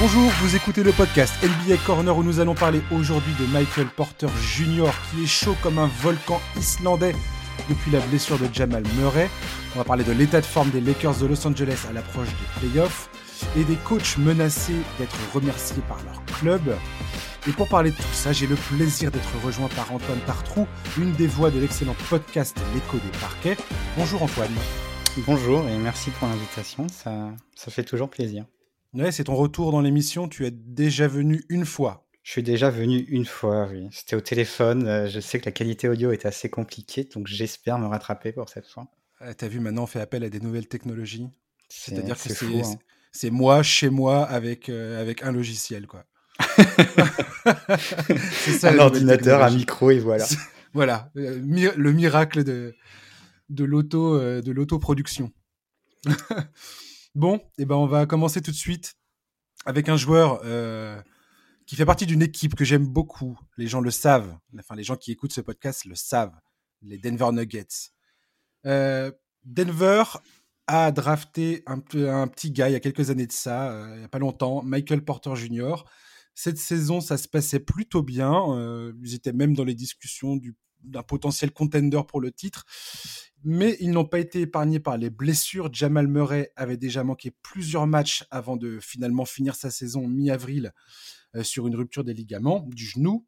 Bonjour, vous écoutez le podcast NBA Corner où nous allons parler aujourd'hui de Michael Porter Jr. qui est chaud comme un volcan islandais depuis la blessure de Jamal Murray. On va parler de l'état de forme des Lakers de Los Angeles à l'approche des playoffs et des coachs menacés d'être remerciés par leur club. Et pour parler de tout ça, j'ai le plaisir d'être rejoint par Antoine Tartrou, une des voix de l'excellent podcast L'écho des parquets. Bonjour Antoine. Bonjour et merci pour l'invitation, ça, ça fait toujours plaisir. Ouais, c'est ton retour dans l'émission, tu es déjà venu une fois. Je suis déjà venu une fois, oui. C'était au téléphone, euh, je sais que la qualité audio est assez compliquée, donc j'espère me rattraper pour cette fois. Ah, T'as vu, maintenant on fait appel à des nouvelles technologies. C'est- C'est-à-dire que c'est hein. c'est moi, chez moi, avec, euh, avec un logiciel, quoi. ça, Un ordinateur, un micro et voilà. Voilà, euh, mi- le miracle de, de l'auto, euh, de l'autoproduction. bon, et ben on va commencer tout de suite avec un joueur euh, qui fait partie d'une équipe que j'aime beaucoup. Les gens le savent. Enfin, les gens qui écoutent ce podcast le savent. Les Denver Nuggets. Euh, Denver a drafté un, petit gars il y a quelques années de ça, euh, il n'y a pas longtemps, Michael Porter Jr. Cette saison, ça se passait plutôt bien. ils étaient même dans les discussions du- d'un potentiel contender pour le titre. Mais ils n'ont pas été épargnés par les blessures. Jamal Murray avait déjà manqué plusieurs matchs avant de finalement finir sa saison mi-avril euh, sur une rupture des ligaments du genou.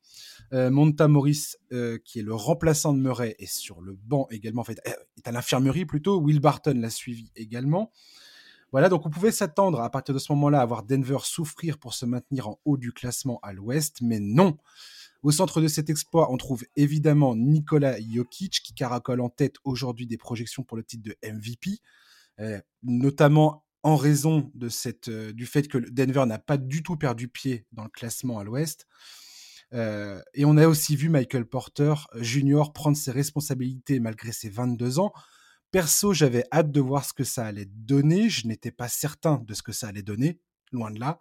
Euh, Monta Morris, euh, qui est le remplaçant de Murray, est sur le banc également, en fait, est à l'infirmerie plutôt. Will Barton l'a suivi également. Voilà, donc on pouvait s'attendre à partir de ce moment-là à voir Denver souffrir pour se maintenir en haut du classement à l'ouest, mais non. Au centre de cet exploit, on trouve évidemment Nikola Jokic qui caracole en tête aujourd'hui des projections pour le titre de MVP, euh, notamment en raison euh, du fait que Denver n'a pas du tout perdu pied dans le classement à l'ouest. Euh, et on a aussi vu Michael Porter Jr. prendre ses responsabilités malgré ses 22 ans. Perso, j'avais hâte de voir ce que ça allait donner. Je n'étais pas certain de ce que ça allait donner, loin de là.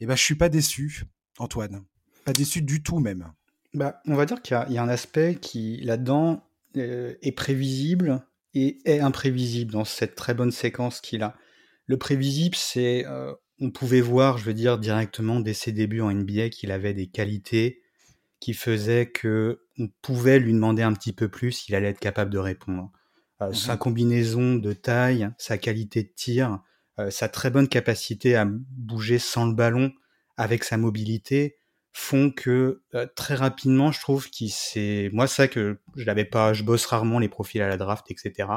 Et ben, je suis pas déçu, Antoine. Pas déçu du tout même. Bah, on va dire qu'il y, a- il y a un aspect qui, là-dedans, euh, est prévisible et est imprévisible dans cette très bonne séquence qu'il a. Le prévisible, c'est, euh, on pouvait voir, je veux dire, directement dès ses débuts en NBA qu'il avait des qualités qui faisaient que on pouvait lui demander un petit peu plus, il allait être capable de répondre. Euh, Mhm. Sa combinaison de taille, sa qualité de tir, euh, sa très bonne capacité à bouger sans le ballon avec sa mobilité font que euh, très rapidement, je trouve qu'il s'est. Moi, c'est ça que je l'avais pas. Je bosse rarement les profils à la draft, etc.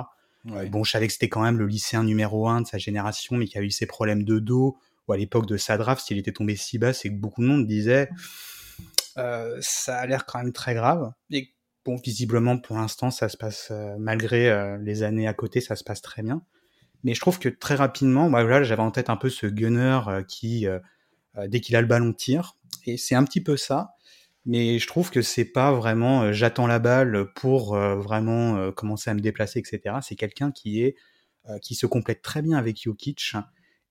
Bon, je savais que c'était quand même le lycéen numéro un de sa génération, mais qui a eu ses problèmes de dos, ou à l'époque de sa draft, s'il était tombé si bas, c'est que beaucoup de monde disait euh, ça a l'air quand même très grave. Et bon, visiblement, pour l'instant, ça se passe, euh, malgré les années à côté, ça se passe très bien. Mais je trouve que très rapidement, bah, voilà, j'avais en tête un peu ce gunner qui, dès qu'il a le ballon, tire. Et c'est un petit peu ça. Mais je trouve que c'est pas vraiment euh, j'attends la balle pour euh, vraiment euh, commencer à me déplacer, etc. C'est quelqu'un qui est qui se complète très bien avec Jokic.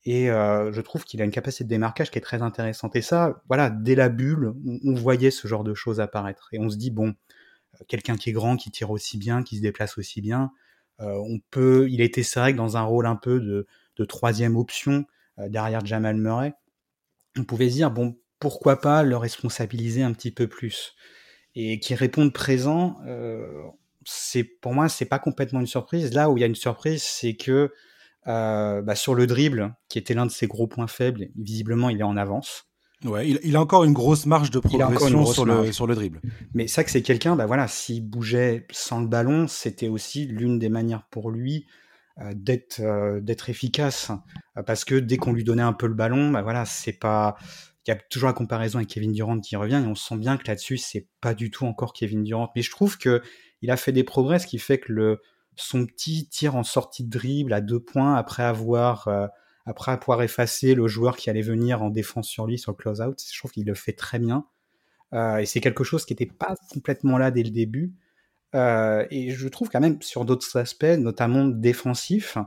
Et je trouve qu'il a une capacité de démarquage qui est très intéressante. Et ça, voilà, dès la bulle, on, voyait ce genre de choses apparaître. Et on se dit, bon, quelqu'un qui est grand, qui tire aussi bien, qui se déplace aussi bien, on peut. Il été, c'est vrai, que dans un rôle un peu de, de troisième option derrière Jamal Murray. On pouvait se dire, bon, pourquoi pas le responsabiliser un petit peu plus Et qui répondent présent, euh, c'est pour moi, c'est pas complètement une surprise. Là où il y a une surprise, c'est que euh, bah, sur le dribble, qui était l'un de ses gros points faibles, visiblement il est en avance. Ouais, il, il a encore une grosse marge de progression sur le, marge. sur le dribble. Mais ça que c'est quelqu'un, bah voilà, s'il bougeait sans le ballon, c'était aussi l'une des manières pour lui euh, d'être euh, d'être efficace, parce que dès qu'on lui donnait un peu le ballon, bah voilà, c'est pas, il y a toujours la comparaison avec Kevin Durant qui revient et on sent bien que là-dessus c'est pas du tout encore Kevin Durant. Mais je trouve que il a fait des progrès, ce qui fait que le son petit tir en sortie de dribble à deux points après avoir euh, après avoir effacé le joueur qui allait venir en défense sur lui sur le close-out, je trouve qu'il le fait très bien. Euh, et c'est quelque chose qui n'était pas complètement là dès le début. Euh, et je trouve quand même sur d'autres aspects, notamment défensifs,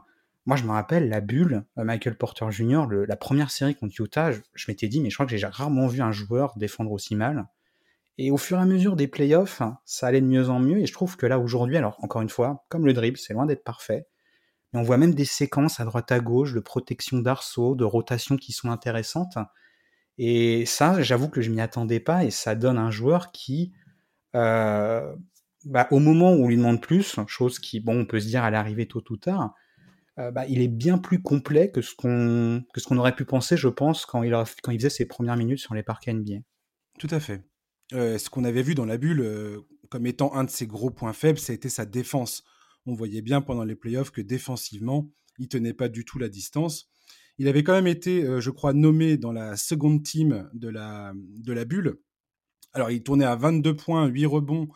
moi je me rappelle la bulle, euh, Michael Porter Jr., la première série contre Utah, je, m'étais dit, mais je crois que j'ai rarement vu un joueur défendre aussi mal. Et au fur et à mesure des playoffs, ça allait de mieux en mieux. Et je trouve que là aujourd'hui, alors encore une fois, comme le dribble, c'est loin d'être parfait. Mais on voit même des séquences à droite à gauche de protection d'arceaux, de rotation qui sont intéressantes. Et ça, j'avoue que je m'y attendais pas et ça donne un joueur qui, euh, bah, au moment où on lui demande plus, chose qui, bon, on peut se dire à l'arrivée tôt ou tard, euh, bah, il est bien plus complet que ce qu'on que ce qu'on aurait pu penser, je pense, quand il, quand il faisait ses premières minutes sur les parquets NBA. Tout à fait. Euh, ce qu'on avait vu dans la bulle euh, comme étant un de ses gros points faibles, ça a été sa défense. On voyait bien pendant les playoffs que défensivement, il tenait pas du tout la distance. Il avait quand même été, je crois, nommé dans la seconde team de la, de la bulle. Alors, il tournait à 22 points, 8 rebonds,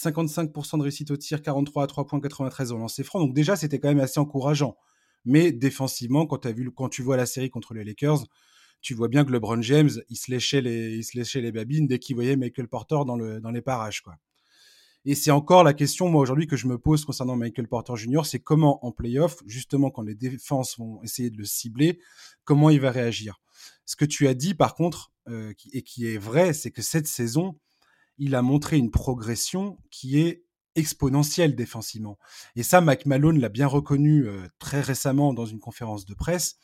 55% de réussite au tir, 43 à 3 points, 93 au lancer franc. Donc déjà, c'était quand même assez encourageant. Mais défensivement, quand, as vu, quand tu vois la série contre les Lakers, tu vois bien que LeBron James, il se léchait les, babines dès qu'il voyait Michael Porter dans, le, dans les parages. Quoi. Et c'est encore la question, moi, aujourd'hui, que je me pose concernant Michael Porter Jr., c'est comment en playoff, justement, quand les défenses vont essayer de le cibler, comment il va réagir? Ce que tu as dit, par contre, euh, et qui est vrai, c'est que cette saison, il a montré une progression qui est exponentielle défensivement. Et ça, Malone l'a bien reconnu euh, très récemment dans une conférence de presse.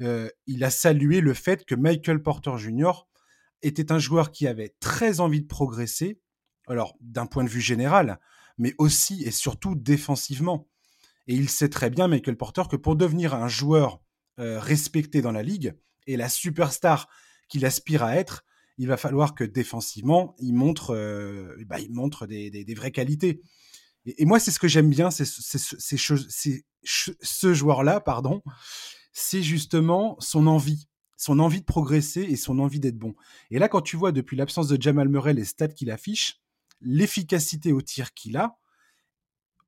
Euh, il a salué le fait que Michael Porter Jr. était un joueur qui avait très envie de progresser, alors d'un point de vue général, mais aussi et surtout défensivement. Et il sait très bien, Michael Porter, que pour devenir un joueur euh, respecté dans la ligue et la superstar qu'il aspire à être, il va falloir que défensivement, il montre, euh, bah, il montre des, des, vraies qualités. Et, moi, c'est ce que j'aime bien, c'est ce joueur-là, pardon, c'est justement son envie, son envie de progresser et son envie d'être bon. Et là, quand tu vois depuis l'absence de Jamal Murray les stats qu'il affiche, l'efficacité au tir qu'il a,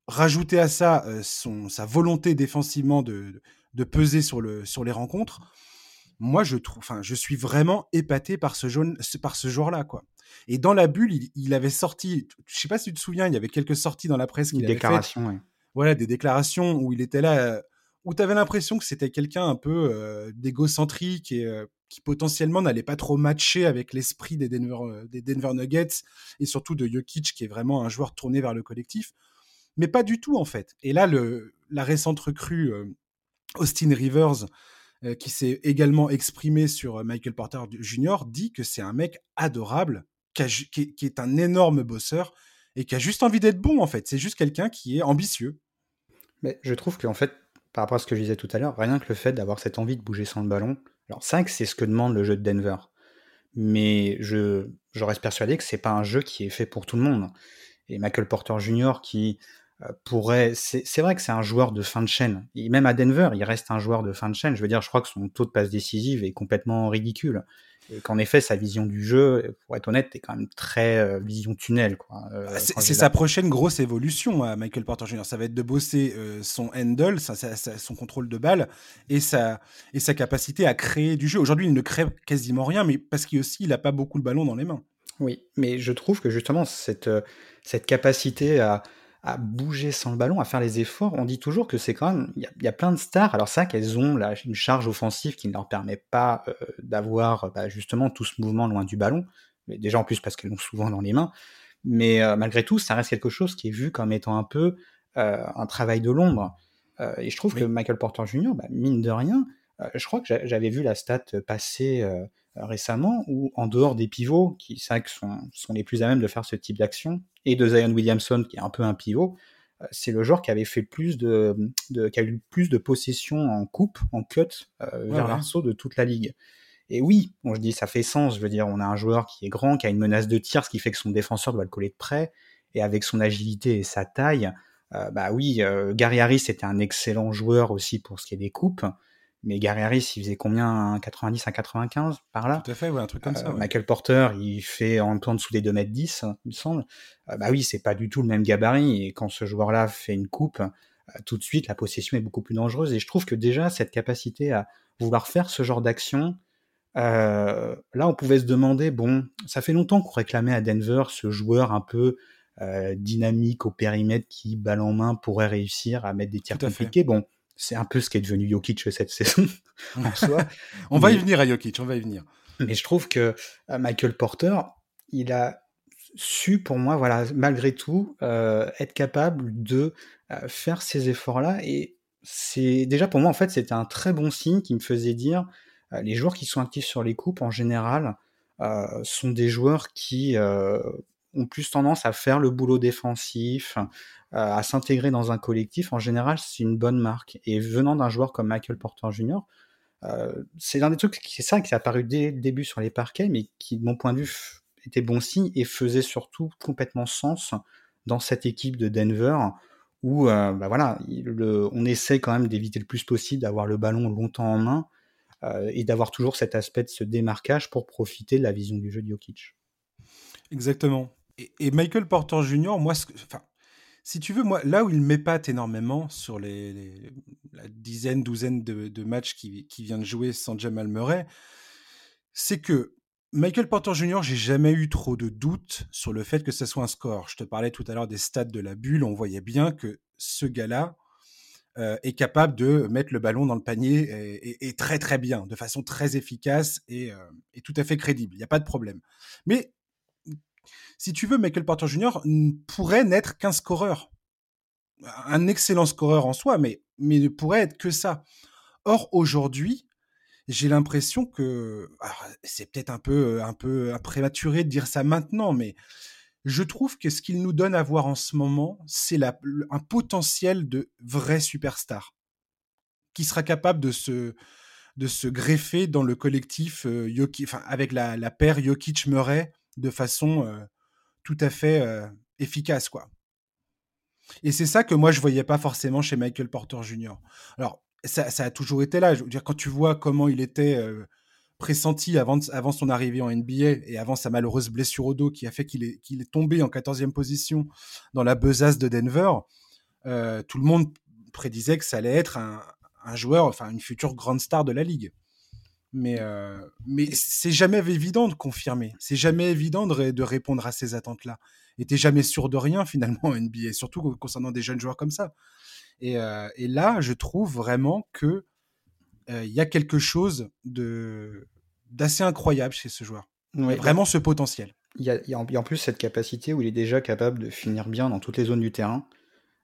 rajouter à ça euh, son, sa volonté défensivement de, de peser sur, le, sur les rencontres, moi je trouve, enfin, je suis vraiment épaté par ce jaune, par ce joueur-là, quoi. Et dans la bulle, il, avait sorti, je sais pas si tu te souviens, il y avait quelques sorties dans la presse qu'il avait faites. Voilà, des déclarations où il était là, euh, où tu avais l'impression que c'était quelqu'un un peu euh, d'égocentrique et euh, qui potentiellement n'allait pas trop matcher avec l'esprit des Denver, des Denver Nuggets et surtout de Jokic, qui est vraiment un joueur tourné vers le collectif. Mais pas du tout, en fait. Et là, le, la récente recrue, Austin Rivers, euh, qui s'est également exprimé sur euh, Michael Porter Jr., dit que c'est un mec adorable, qui, est un énorme bosseur et qui a juste envie d'être bon, en fait. C'est juste quelqu'un qui est ambitieux. Mais je trouve qu'en fait, par rapport à ce que je disais tout à l'heure, rien que le fait d'avoir cette envie de bouger sans le ballon, alors c'est ce que demande le jeu de Denver. Mais je, je reste persuadé que c'est pas un jeu qui est fait pour tout le monde. Et Michael Porter Jr., qui pourrait. C'est vrai que c'est un joueur de fin de chaîne. Et même à Denver, il reste un joueur de fin de chaîne. Je veux dire, je crois que son taux de passe décisive est complètement ridicule. Et qu'en effet, sa vision du jeu, pour être honnête, est quand même très euh, vision tunnel. Euh, ah, c'est sa prochaine grosse évolution à Michael Porter Jr. Ça va être de bosser son handle, son contrôle de balle et sa, et sa capacité à créer du jeu. Aujourd'hui, il ne crée quasiment rien, mais parce qu'il il n'a pas beaucoup le ballon dans les mains. Oui, mais je trouve que justement, cette, cette capacité à, à bouger sans le ballon, à faire les efforts. On dit toujours que c'est quand même, il y, a plein de stars. Alors ça, qu'elles ont là, une charge offensive qui ne leur permet pas euh, d'avoir bah, justement tout ce mouvement loin du ballon. Mais déjà en plus parce qu'elles l'ont souvent dans les mains. Mais euh, malgré tout, ça reste quelque chose qui est vu comme étant un peu euh, un travail de l'ombre. et je trouve que Michael Porter Jr., bah, mine de rien, je crois que j'avais vu la stat passer récemment où, en dehors des pivots, qui sont, sont les plus à même de faire ce type d'action, et de Zion Williamson, qui est un peu un pivot, euh, c'est le joueur qui avait fait plus de, qui a eu plus de possession en coupe, en cut, euh, vers l'arceau de toute la ligue. Et oui, on je dis ça fait sens. Je veux dire, on a un joueur qui est grand, qui a une menace de tir, ce qui fait que son défenseur doit le coller de près. Et avec son agilité et sa taille, euh, bah oui, Gary Harris était un excellent joueur aussi pour ce qui est des coupes. Mais Gary Harris, il faisait combien 90 à 95 par là? Tout à fait, ouais, un truc comme ça. Euh, Michael Porter, il fait en, en dessous des 2 mètres 10, il me semble. Euh, bah oui, c'est pas du tout le même gabarit. Et quand ce joueur-là fait une coupe, euh, tout de suite, la possession est beaucoup plus dangereuse. Et je trouve que déjà, cette capacité à vouloir faire ce genre d'action, là, on pouvait se demander, bon, ça fait longtemps qu'on réclamait à Denver ce joueur un peu dynamique au périmètre qui, balle en main, pourrait réussir à mettre des tirs compliqués. Bon, c'est un peu ce qui est devenu Jokic cette saison en soi. on va y venir à Jokic, on va y venir. Mais je trouve que euh, Michael Porter, il a su pour moi, voilà, malgré tout, euh, être capable de euh, faire ces efforts-là. Et c'est déjà pour moi, en fait, c'était un très bon signe qui me faisait dire les joueurs qui sont actifs sur les coupes, en général, sont des joueurs qui ont plus tendance à faire le boulot défensif, à s'intégrer dans un collectif. En général, c'est une bonne marque. Et venant d'un joueur comme Michael Porter Jr., c'est l'un des trucs, c'est ça qui est apparu dès le début sur les parquets, mais qui, de mon point de vue, était bon signe et faisait surtout complètement sens dans cette équipe de Denver où euh, bah voilà, on essaie quand même d'éviter le plus possible d'avoir le ballon longtemps en main euh, et d'avoir toujours cet aspect de ce démarquage pour profiter de la vision du jeu de Jokic. Exactement. Et, Michael Porter Jr., moi, enfin, si tu veux, moi, là où il m'épate énormément sur les, la dizaine, douzaine de, matchs qu'il qui vient de jouer sans Jamal Murray, c'est que Michael Porter Jr., j'ai jamais eu trop de doutes sur le fait que ce soit un score. Je te parlais tout à l'heure des stats de la bulle. On voyait bien que ce gars-là euh, est capable de mettre le ballon dans le panier et, très très bien, de façon très efficace et, euh, et tout à fait crédible. Il n'y a pas de problème. Mais si tu veux, Michael Porter Jr. pourrait n'être qu'un scoreur. Un excellent scoreur en soi, mais, mais ne pourrait être que ça. Or, aujourd'hui, j'ai l'impression que c'est peut-être un peu un peu prématuré de dire ça maintenant, mais je trouve que ce qu'il nous donne à voir en ce moment, c'est un potentiel de vrai superstar qui sera capable de se de se greffer dans le collectif euh, enfin, avec la, la paire Jokic-Murray de façon tout à fait efficace, quoi. Et c'est ça que moi je voyais pas forcément chez Michael Porter Jr. Alors ça, a toujours été là. Je quand tu vois comment il était pressenti avant, son arrivée en NBA et avant sa malheureuse blessure au dos qui a fait qu'il est, tombé en 14e position dans la besace de Denver, tout le monde prédisait que ça allait être un, joueur, enfin une future grande star de la ligue. Mais, euh, mais c'est jamais évident de confirmer. C'est jamais évident de, de répondre à ces attentes-là. Et t'es jamais sûr de rien finalement en NBA, surtout concernant des jeunes joueurs comme ça. Euh, et, là, je trouve vraiment que euh, il y a quelque chose de d'assez incroyable chez ce joueur. vraiment ce potentiel. Il y, a, en plus cette capacité où il est déjà capable de finir bien dans toutes les zones du terrain,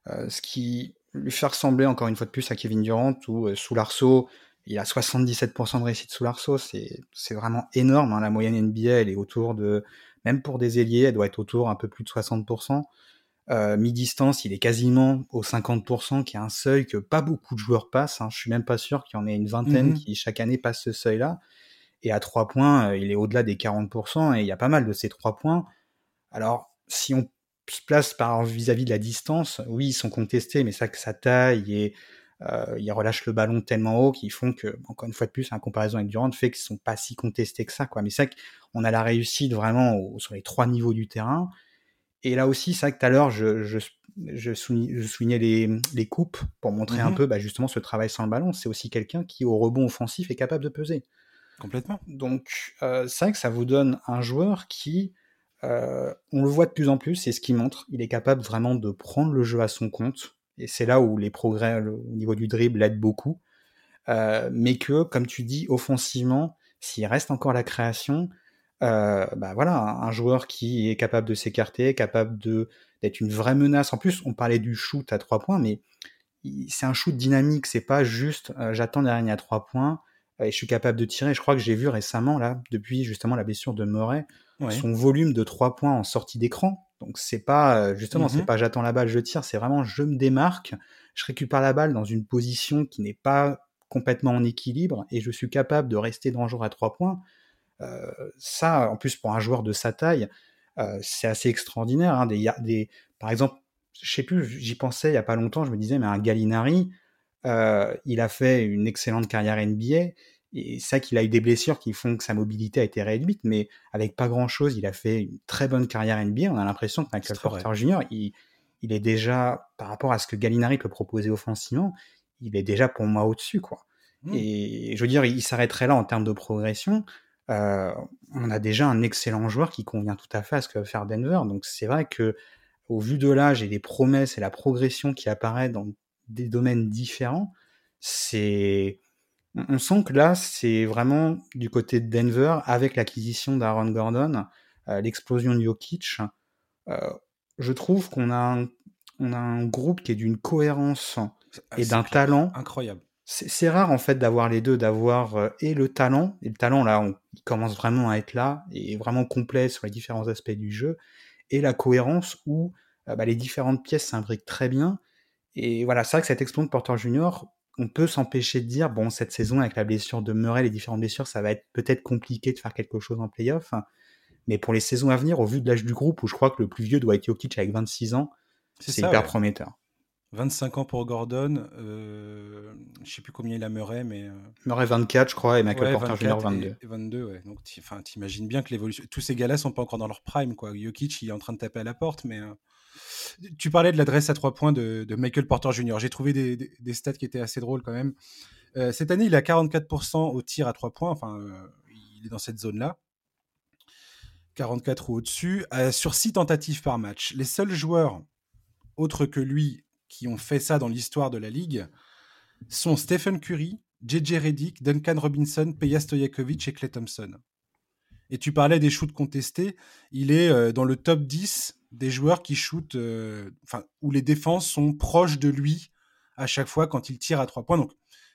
euh, ce qui lui fait ressembler encore une fois de plus à Kevin Durant ou sous l'arceau. Il a 77% de réussite sous l'arceau, c'est vraiment énorme. Hein. La moyenne NBA, elle est autour de, même pour des ailiers, elle doit être autour un peu plus de 60%. Euh, mi-distance, il est quasiment au 50%, qui est un seuil que pas beaucoup de joueurs passent. Hein. Je suis même pas sûr qu'il y en ait une vingtaine mmh qui chaque année passent ce seuil-là. Et à 3 points, euh, il est au-delà des 40%, et il y a pas mal de ces 3 points. Alors, si on se place par vis-à-vis de la distance, oui, ils sont contestés, mais ça que sa taille et euh, il relâche le ballon tellement haut qu'ils font que, encore une fois de plus, en comparaison avec Durant, fait qu'ils sont pas si contestés que ça, quoi. Mais c'est qu'on a la réussite vraiment sur les trois niveaux du terrain. Et là aussi, c'est vrai que tout à l'heure, je, je, je, soulignais les, les, coupes pour montrer un mmh peu bah, justement ce travail sans le ballon. C'est aussi quelqu'un qui, au rebond offensif, est capable de peser. Complètement. Donc, euh, c'est vrai que ça vous donne un joueur qui, euh, on le voit de plus en plus, c'est ce qui montre. Il est capable vraiment de prendre le jeu à son compte. Et c'est là où les progrès au niveau du dribble aident beaucoup. Euh, mais que, comme tu dis, offensivement, s'il reste encore la création, euh, bah voilà, un joueur qui est capable de s'écarter, capable de d'être une vraie menace. En plus, on parlait du shoot à trois points, mais c'est un shoot dynamique. C'est pas juste euh, j'attends derrière à trois points et je suis capable de tirer. Je crois que j'ai vu récemment là, depuis justement la blessure de Murray, son volume de trois points en sortie d'écran. Donc c'est pas euh, justement c'est mm-hmm. pas j'attends la balle, je tire. C'est vraiment je me démarque, je récupère la balle dans une position qui n'est pas complètement en équilibre et je suis capable de rester dangereux à trois points. Euh, ça, en plus, pour un joueur de sa taille, euh, c'est assez extraordinaire. Hein. Des, des, par exemple, je sais plus, j'y pensais il y a pas longtemps, je me disais, mais un Gallinari, euh, il a fait une excellente carrière NBA. Et c'est ça qu'il a eu des blessures qui font que sa mobilité a été réduite, mais avec pas grand chose, il a fait une très bonne carrière NBA. On a l'impression que Michael Porter Jr., il, il, est déjà, par rapport à ce que Gallinari peut proposer offensivement, il est déjà pour moi au-dessus, quoi. Mmh. Et je veux dire, il s'arrêterait là en termes de progression. Euh, on a déjà un excellent joueur qui convient tout à fait à ce que veut faire Denver. Donc c'est vrai que au vu de l'âge et des promesses et la progression qui apparaît dans des domaines différents, c'est on sent que là, c'est vraiment du côté de Denver, avec l'acquisition d'Aaron Gordon, euh, l'explosion de Jokic. Euh, je trouve qu'on a, un, on a un groupe qui est d'une cohérence et d'un talent. Incroyable. C'est rare en fait d'avoir les deux, d'avoir euh, et le talent, et le talent là, on, il commence vraiment à être là, et vraiment complet sur les différents aspects du jeu, et la cohérence où bah, les différentes pièces s'imbriquent très bien. Et voilà, c'est vrai que cet exploit de Porter Junior, on peut s'empêcher de dire, bon, cette saison, avec la blessure de Murray, les différentes blessures, ça va être peut-être compliqué de faire quelque chose en playoff. Mais pour les saisons à venir, au vu de l'âge du groupe, où je crois que le plus vieux doit être Jokic avec 26 ans, c'est hyper prometteur. 25 ans pour Gordon, euh, je sais plus combien il a Murray, mais... Euh, Murray 24, je crois, et Michael Porter Jr. 22. 22, ouais. Donc, t'imagines bien que l'évolution... Tous ces gars-là sont pas encore dans leur prime, quoi. Jokic, il est en train de taper à la porte, mais... Euh, tu parlais de l'adresse à trois points de, Michael Porter Jr. J'ai trouvé des, stats qui étaient assez drôles quand même. Euh, cette année, il a 44% au tir à trois points, enfin, il est dans cette zone-là. 44 ou au-dessus, sur 6 tentatives par match. Les seuls joueurs autres que lui qui ont fait ça dans l'histoire de la ligue sont Stephen Curry, JJ Redick, Duncan Robinson, Peja Stojakovic et Clay Thompson. Et tu parlais des shoots contestés, il est euh, dans le top 10 des joueurs qui shootent, euh, enfin, où les défenses sont proches de lui à chaque fois quand il tire à trois points. Donc,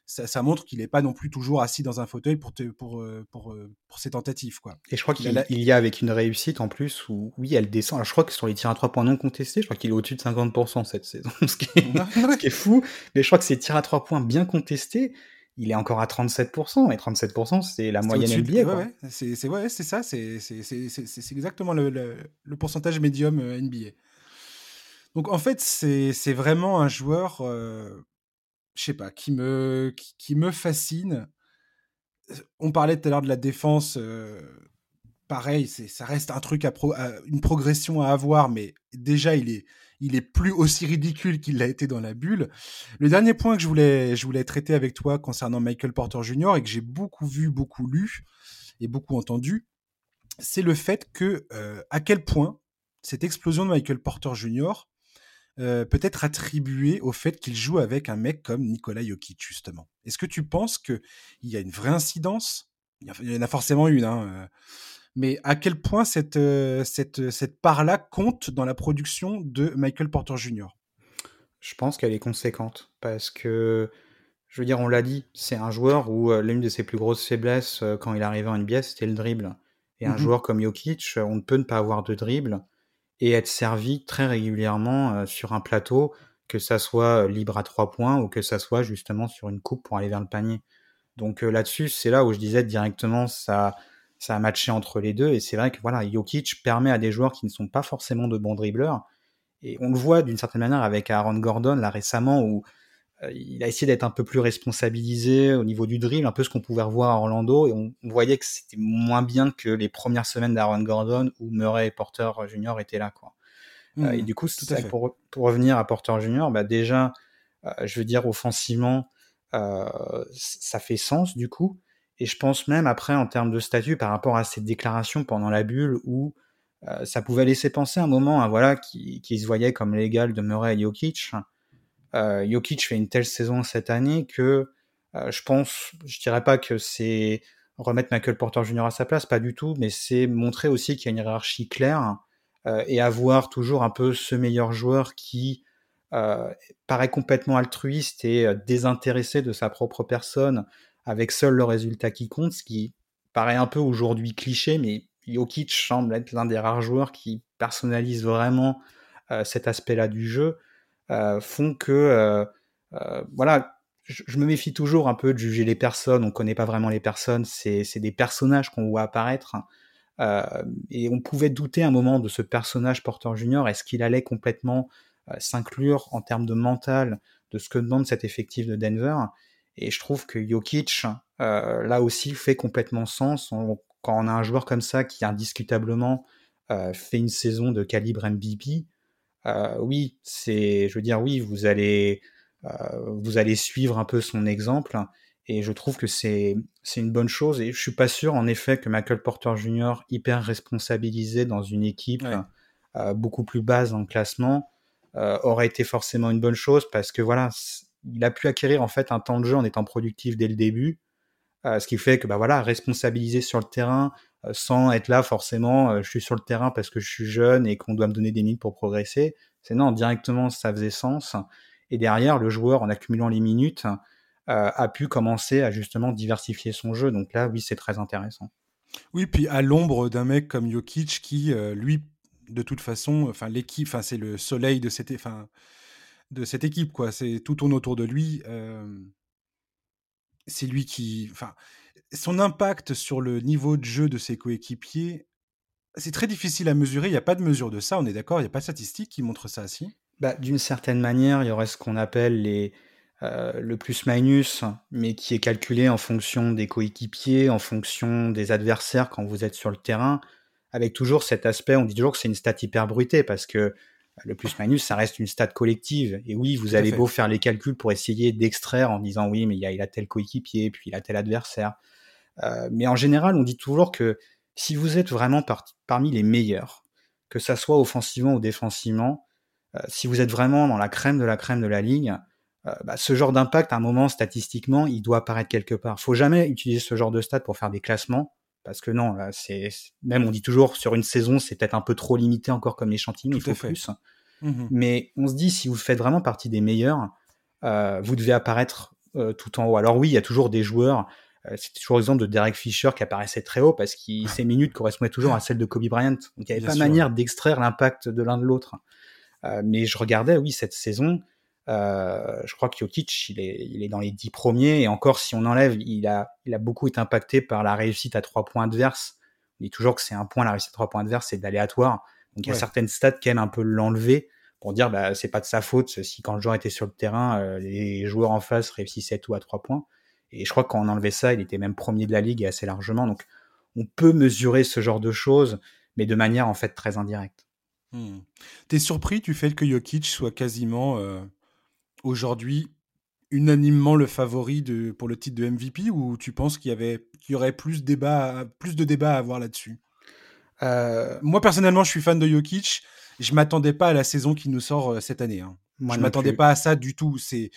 ça, montre qu'il n'est pas non plus toujours assis dans un fauteuil pour, pour, euh, pour, euh, pour, ses tentatives. Quoi. Et je crois qu'il y a avec une réussite en plus où, oui, elle descend. Alors, je crois que sur les tirs à 3 points non contestés, je crois qu'il est au-dessus de 50% cette saison, ce qui, est, fou. Mais je crois que ces tirs à 3 points bien contestés, il est encore à 37%. Et 37%, c'est la moyenne NBA. Ouais, c'est ouais, ça. C'est exactement le, le, pourcentage médium euh, NBA. Donc en fait, c'est vraiment un joueur je sais pas, qui me, qui, me fascine. On parlait tout à l'heure de la défense. pareil, c'est, ça reste un truc à, une progression à avoir, mais déjà il est, il est plus aussi ridicule qu'il l'a été dans la bulle. Le dernier point que je voulais, je voulais traiter avec toi concernant Michael Porter Jr. et que j'ai beaucoup vu, beaucoup lu et beaucoup entendu, c'est le fait que à quel point cette explosion de Michael Porter Jr. Euh, peut être attribué au fait qu'il joue avec un mec comme Nikola Jokic, justement. Est-ce que tu penses qu'il y a une vraie incidence? Il y en a forcément une, hein, euh, mais à quel point cette, euh, cette, cette part-là compte dans la production de Michael Porter Jr. Je pense qu'elle est conséquente, parce que, je veux dire, on l'a dit, c'est un joueur où l'une de ses plus grosses faiblesses quand il arrivait en NBA, c'était le dribble. Et un mmh joueur comme Jokic, on ne peut ne pas avoir de dribble et être servi très régulièrement euh, sur un plateau, que ça soit euh, libre à trois points ou que ça soit justement sur une coupe pour aller vers le panier. Donc euh, là-dessus, c'est là où je disais directement ça, ça a matché entre les deux. Et c'est vrai que voilà, Jokic permet à des joueurs qui ne sont pas forcément de bons dribbleurs. Et on le voit d'une certaine manière avec Aaron Gordon là récemment où euh, il a essayé d'être un peu plus responsabilisé au niveau du drill, un peu ce qu'on pouvait revoir à Orlando, et on, voyait que c'était moins bien que les premières semaines d'Aaron Gordon où Murray et Porter Junior étaient là. Quoi. Euh, et mmh, du coup, pour, pour, revenir à Porter Junior, bah déjà, euh, je veux dire, offensivement, ça fait sens du coup. Et je pense même après, en termes de statut, par rapport à ces déclarations pendant la bulle où ça pouvait laisser penser un moment, à voilà, qui, se voyait comme l'égal de Murray et Jokic. Euh, Jokic fait une telle saison cette année que euh, je pense, je dirais pas que c'est remettre Michael Porter Jr. à sa place, pas du tout, mais c'est montrer aussi qu'il y a une hiérarchie claire euh, et avoir toujours un peu ce meilleur joueur qui euh, paraît complètement altruiste et euh, désintéressé de sa propre personne, avec seul le résultat qui compte, ce qui paraît un peu aujourd'hui cliché, mais Jokic semble être l'un des rares joueurs qui personnalise vraiment euh, cet aspect-là du jeu. Euh, font que euh, voilà, je, me méfie toujours un peu de juger les personnes. On connaît pas vraiment les personnes. C'est des personnages qu'on voit apparaître. et on pouvait douter un moment de ce personnage Porter Junior. Est-ce qu'il allait complètement s'inclure en termes de mental de ce que demande cet effectif de Denver? Et je trouve que Jokic, là aussi, fait complètement sens quand on a un joueur comme ça qui indiscutablement fait une saison de calibre MVP. Euh, oui, c'est, je veux dire, oui, vous allez, euh, vous allez suivre un peu son exemple. Et je trouve que c'est c'est une bonne chose. Et je suis pas sûr, en effet, que Michael Porter Jr. hyper responsabilisé dans une équipe euh, beaucoup plus basse en classement aurait été forcément une bonne chose parce que voilà, il a pu acquérir en fait un temps de jeu en étant productif dès le début. ce qui fait que bah voilà, responsabilisé sur le terrain, euh, sans être là forcément, euh, je suis sur le terrain parce que je suis jeune et qu'on doit me donner des minutes pour progresser. C'est non, directement ça faisait sens. Et derrière, le joueur, en accumulant les minutes, a pu commencer à justement diversifier son jeu. Donc là, oui, c'est très intéressant. Oui, puis à l'ombre d'un mec comme Jokic qui, lui, de toute façon, enfin l'équipe, enfin c'est le soleil de cette, enfin de cette équipe quoi. Tout tourne autour de lui. c'est lui qui, enfin, son impact sur le niveau de jeu de ses coéquipiers, c'est très difficile à mesurer. Il n'y a pas de mesure de ça. On est d'accord. Il n'y a pas de statistiques qui montrent ça, si? Bah, d'une certaine manière, il y aurait ce qu'on appelle les le plus-minus, mais qui est calculé en fonction des coéquipiers, en fonction des adversaires quand vous êtes sur le terrain avec toujours cet aspect, on dit toujours que c'est une stat hyper bruitée parce que le plus-minus, ça reste une stat collective. Et oui, vous avez beau faire les calculs pour essayer d'extraire en disant oui, mais il, a, il a tel coéquipier, puis il a tel adversaire. Euh, mais en général, on dit toujours que si vous êtes vraiment parmi les meilleurs, que ça soit offensivement ou défensivement, euh, si vous êtes vraiment dans la crème de la crème de la ligne, bah, ce genre d'impact, à un moment, statistiquement, il doit apparaître quelque part. Faut jamais utiliser ce genre de stat pour faire des classements parce que non, là, c'est même on dit toujours sur une saison, c'est peut-être un peu trop limité encore comme échantillon, il faut plus. Mmh Mais on se dit si vous faites vraiment partie des meilleurs, euh, vous devez apparaître euh, tout en haut. Alors oui, il y a toujours des joueurs. Euh, C'était toujours l'exemple de Derek Fisher qui apparaissait très haut parce que ses minutes correspondaient toujours à celles de Kobe Bryant. Donc il n'y avait pas manière d'extraire l'impact de l'un de l'autre. mais je regardais, oui, cette saison, euh, je crois que Jokic, il est, il est dans les dix premiers, et encore, si on enlève, il a, il a beaucoup été impacté par la réussite à trois points adverses. On dit toujours que c'est un point, la réussite à trois points adverses, c'est d'aléatoire. Donc il y a certaines stats qui aiment un peu l'enlever pour dire, bah, c'est pas de sa faute si quand le joueur était sur le terrain, euh, les joueurs en face réussissaient tout à trois points. Et je crois qu'on enlevait ça, il était même premier de la ligue et assez largement. Donc on peut mesurer ce genre de choses, mais de manière en fait très indirecte. Hmm. T'es surpris du fait que Jokic soit quasiment euh, aujourd'hui unanimement le favori de, pour le titre de MVP ou tu penses qu'il y, avait, qu'il y aurait plus, débat, plus de débats à avoir là-dessus? Euh, Moi, personnellement, je suis fan de Jokic. Je m'attendais pas à la saison qui nous sort euh, cette année. Hein. Moi je m'attendais pas à ça du tout. C'est,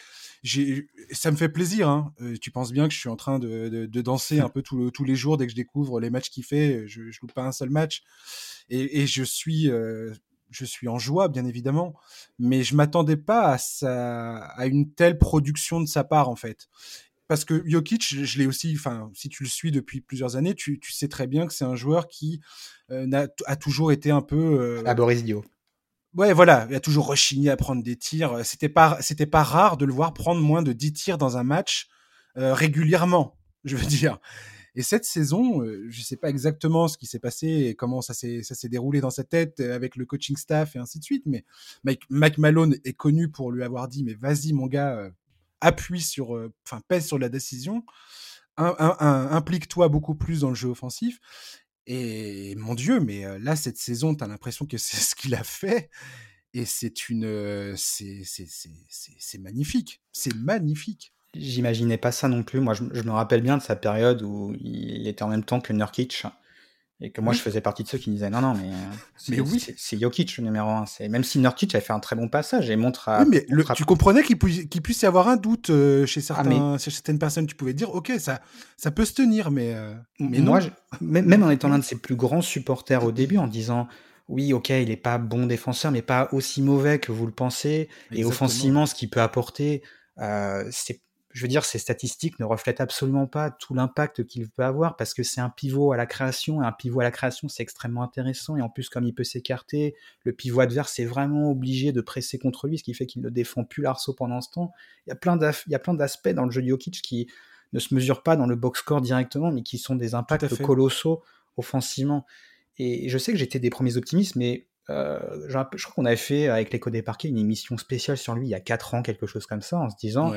j'ai, ça me fait plaisir. Hein. Euh, tu penses bien que je suis en train de, de, danser un peu tous les jours dès que je découvre les matchs qu'il fait. Je, je loupe pas un seul match. Et, et je suis je suis en joie, bien évidemment, mais je m'attendais pas à, à une telle production de sa part, en fait. Parce que Jokic, je, l'ai aussi, enfin, si tu le suis depuis plusieurs années, tu, sais très bien que c'est un joueur qui euh, a, toujours été un peu. Euh, à Boris Dio. Ouais, voilà, il a toujours rechigné à prendre des tirs. C'était pas, c'était pas rare de le voir prendre moins de 10 tirs dans un match euh, régulièrement, je veux dire. Et cette saison, euh, je ne sais pas exactement ce qui s'est passé et comment ça s'est, déroulé dans sa tête euh, avec le coaching staff et ainsi de suite, mais Mike, Malone est connu pour lui avoir dit, mais vas-y mon gars, euh, appuie sur, enfin pèse sur la décision, implique-toi beaucoup plus dans le jeu offensif. Et mon Dieu, mais là, cette saison, tu as l'impression que c'est ce qu'il a fait. Et c'est une. C'est magnifique. C'est magnifique. J'imaginais pas ça non plus. Moi, je, me rappelle bien de sa période où il était en même temps que Nurkic. Et que moi, je faisais partie de ceux qui disaient non, non, mais, mais oui, c'est Jokic le numéro un. Même si Nurkic avait fait un très bon passage et montre à. Oui, mais tu comprenais qu'il puisse y avoir un doute euh, chez, ah, certains, chez certaines personnes. Tu pouvais dire, ok, ça, ça peut se tenir, mais. Euh, mais moi, même en étant l'un de ses plus grands supporters au début, en disant oui, ok, il n'est pas bon défenseur, mais pas aussi mauvais que vous le pensez. Et offensivement, ce qu'il peut apporter, euh, c'est je veux dire, ces statistiques ne reflètent absolument pas tout l'impact qu'il peut avoir parce que c'est un pivot à la création et un pivot à la création, c'est extrêmement intéressant. Et en plus, comme il peut s'écarter, le pivot adverse est vraiment obligé de presser contre lui, ce qui fait qu'il ne défend plus l'arceau pendant ce temps. Il y a plein d'aspects dans le jeu de Jokic qui ne se mesurent pas dans le box score directement, mais qui sont des impacts colossaux offensivement. Et je sais que j'étais des premiers optimistes, mais euh, je, crois qu'on avait fait avec les Codés Parquet une émission spéciale sur lui il y a 4 ans, quelque chose comme ça, en se disant.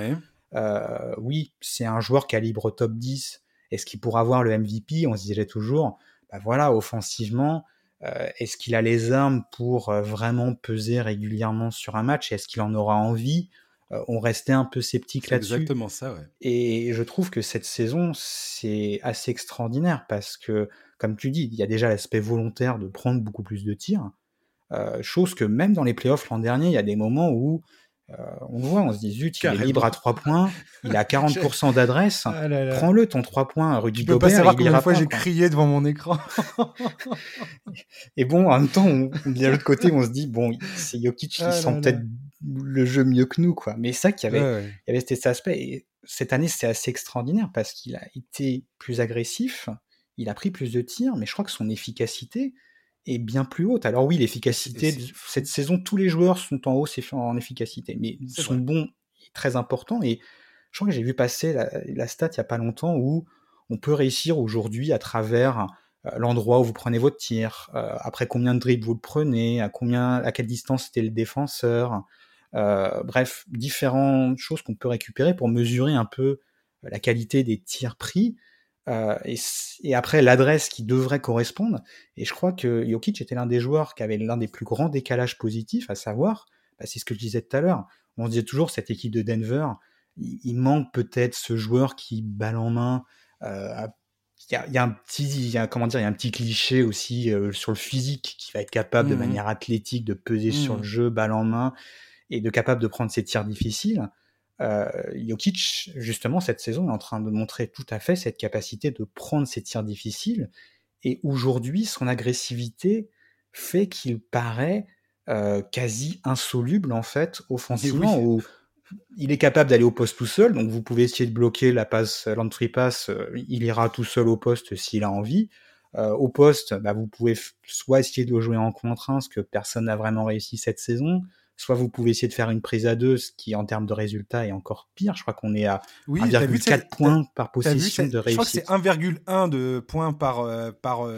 Euh, oui, c'est un joueur calibre top 10. Est-ce qu'il pourra avoir le MVP On se disait toujours, bah voilà, offensivement, euh, est-ce qu'il a les armes pour euh, vraiment peser régulièrement sur un match? Est-ce qu'il en aura envie? On restait un peu sceptique là-dessus. Exactement ça, ouais. Et je trouve que cette saison, c'est assez extraordinaire parce que, comme tu dis, il y a déjà l'aspect volontaire de prendre beaucoup plus de tirs. chose que même dans les playoffs l'an dernier, il y a des moments où euh, on voit, on se dit zut, il est libre à 3 points, il a 40% d'adresse, ah prends-le ton 3 points, Rudy tu peux pas savoir combien de fois j'ai crié devant mon écran. et bon, en même temps, on, de l'autre côté, on se dit bon, c'est Jokic qui ah sent peut-être le jeu mieux que nous, quoi. Mais ça, qu'il y avait, il y avait cet aspect. Et cette année, c'est assez extraordinaire parce qu'il a été plus agressif, il a pris plus de tirs, mais je crois que son efficacité est bien plus haute. Alors oui, l'efficacité, de cette saison, tous les joueurs sont en hausse en efficacité, mais son bon est très important. Et je crois que j'ai vu passer la, stat il n'y a pas longtemps où on peut réussir aujourd'hui à travers euh, l'endroit où vous prenez votre tir, euh, après combien de dribbles vous le prenez, à combien, à quelle distance était le défenseur, euh, bref, différentes choses qu'on peut récupérer pour mesurer un peu la qualité des tirs pris. Et, après l'adresse qui devrait correspondre. Et je crois que Jokic était l'un des joueurs qui avait l'un des plus grands décalages positifs, à savoir, bah, c'est ce que je disais tout à l'heure, on disait toujours cette équipe de Denver, il, manque peut-être ce joueur qui balle en main, euh, il y, a, un petit, comment dire, il y a un petit cliché aussi euh, sur le physique qui va être capable de mmh manière athlétique de peser sur le mmh. jeu, balle en main, et de capable de prendre ses tirs difficiles. Euh, Jokic, justement, cette saison est en train de montrer tout à fait cette capacité de prendre ses tirs difficiles. Et aujourd'hui, son agressivité fait qu'il paraît euh, quasi insoluble en fait offensivement il est capable d'aller au poste tout seul, donc vous pouvez essayer de bloquer la passe, l'entry pass, euh, il ira tout seul au poste s'il a envie. Euh, au poste, bah, vous pouvez soit essayer de jouer en contre 1, ce que personne n'a vraiment réussi cette saison, soit vous pouvez essayer de faire une prise à deux, ce qui en termes de résultats est encore pire. Je crois qu'on est à 1,4 points par possession de réussite. Je crois que c'est 1,1 de points par, euh, par,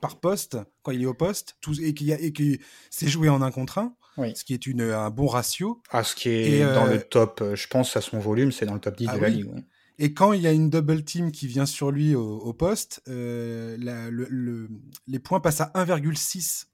par poste, quand il est au poste, tout, et qui s'est joué en un contre 1 ce qui est une, un bon ratio. Ah, ce qui est dans le euh, top, euh, je pense à son volume, c'est dans le top 10 ah de la ligue. Et quand il y a une double team qui vient sur lui au, poste, euh, le, les points passent à 1,6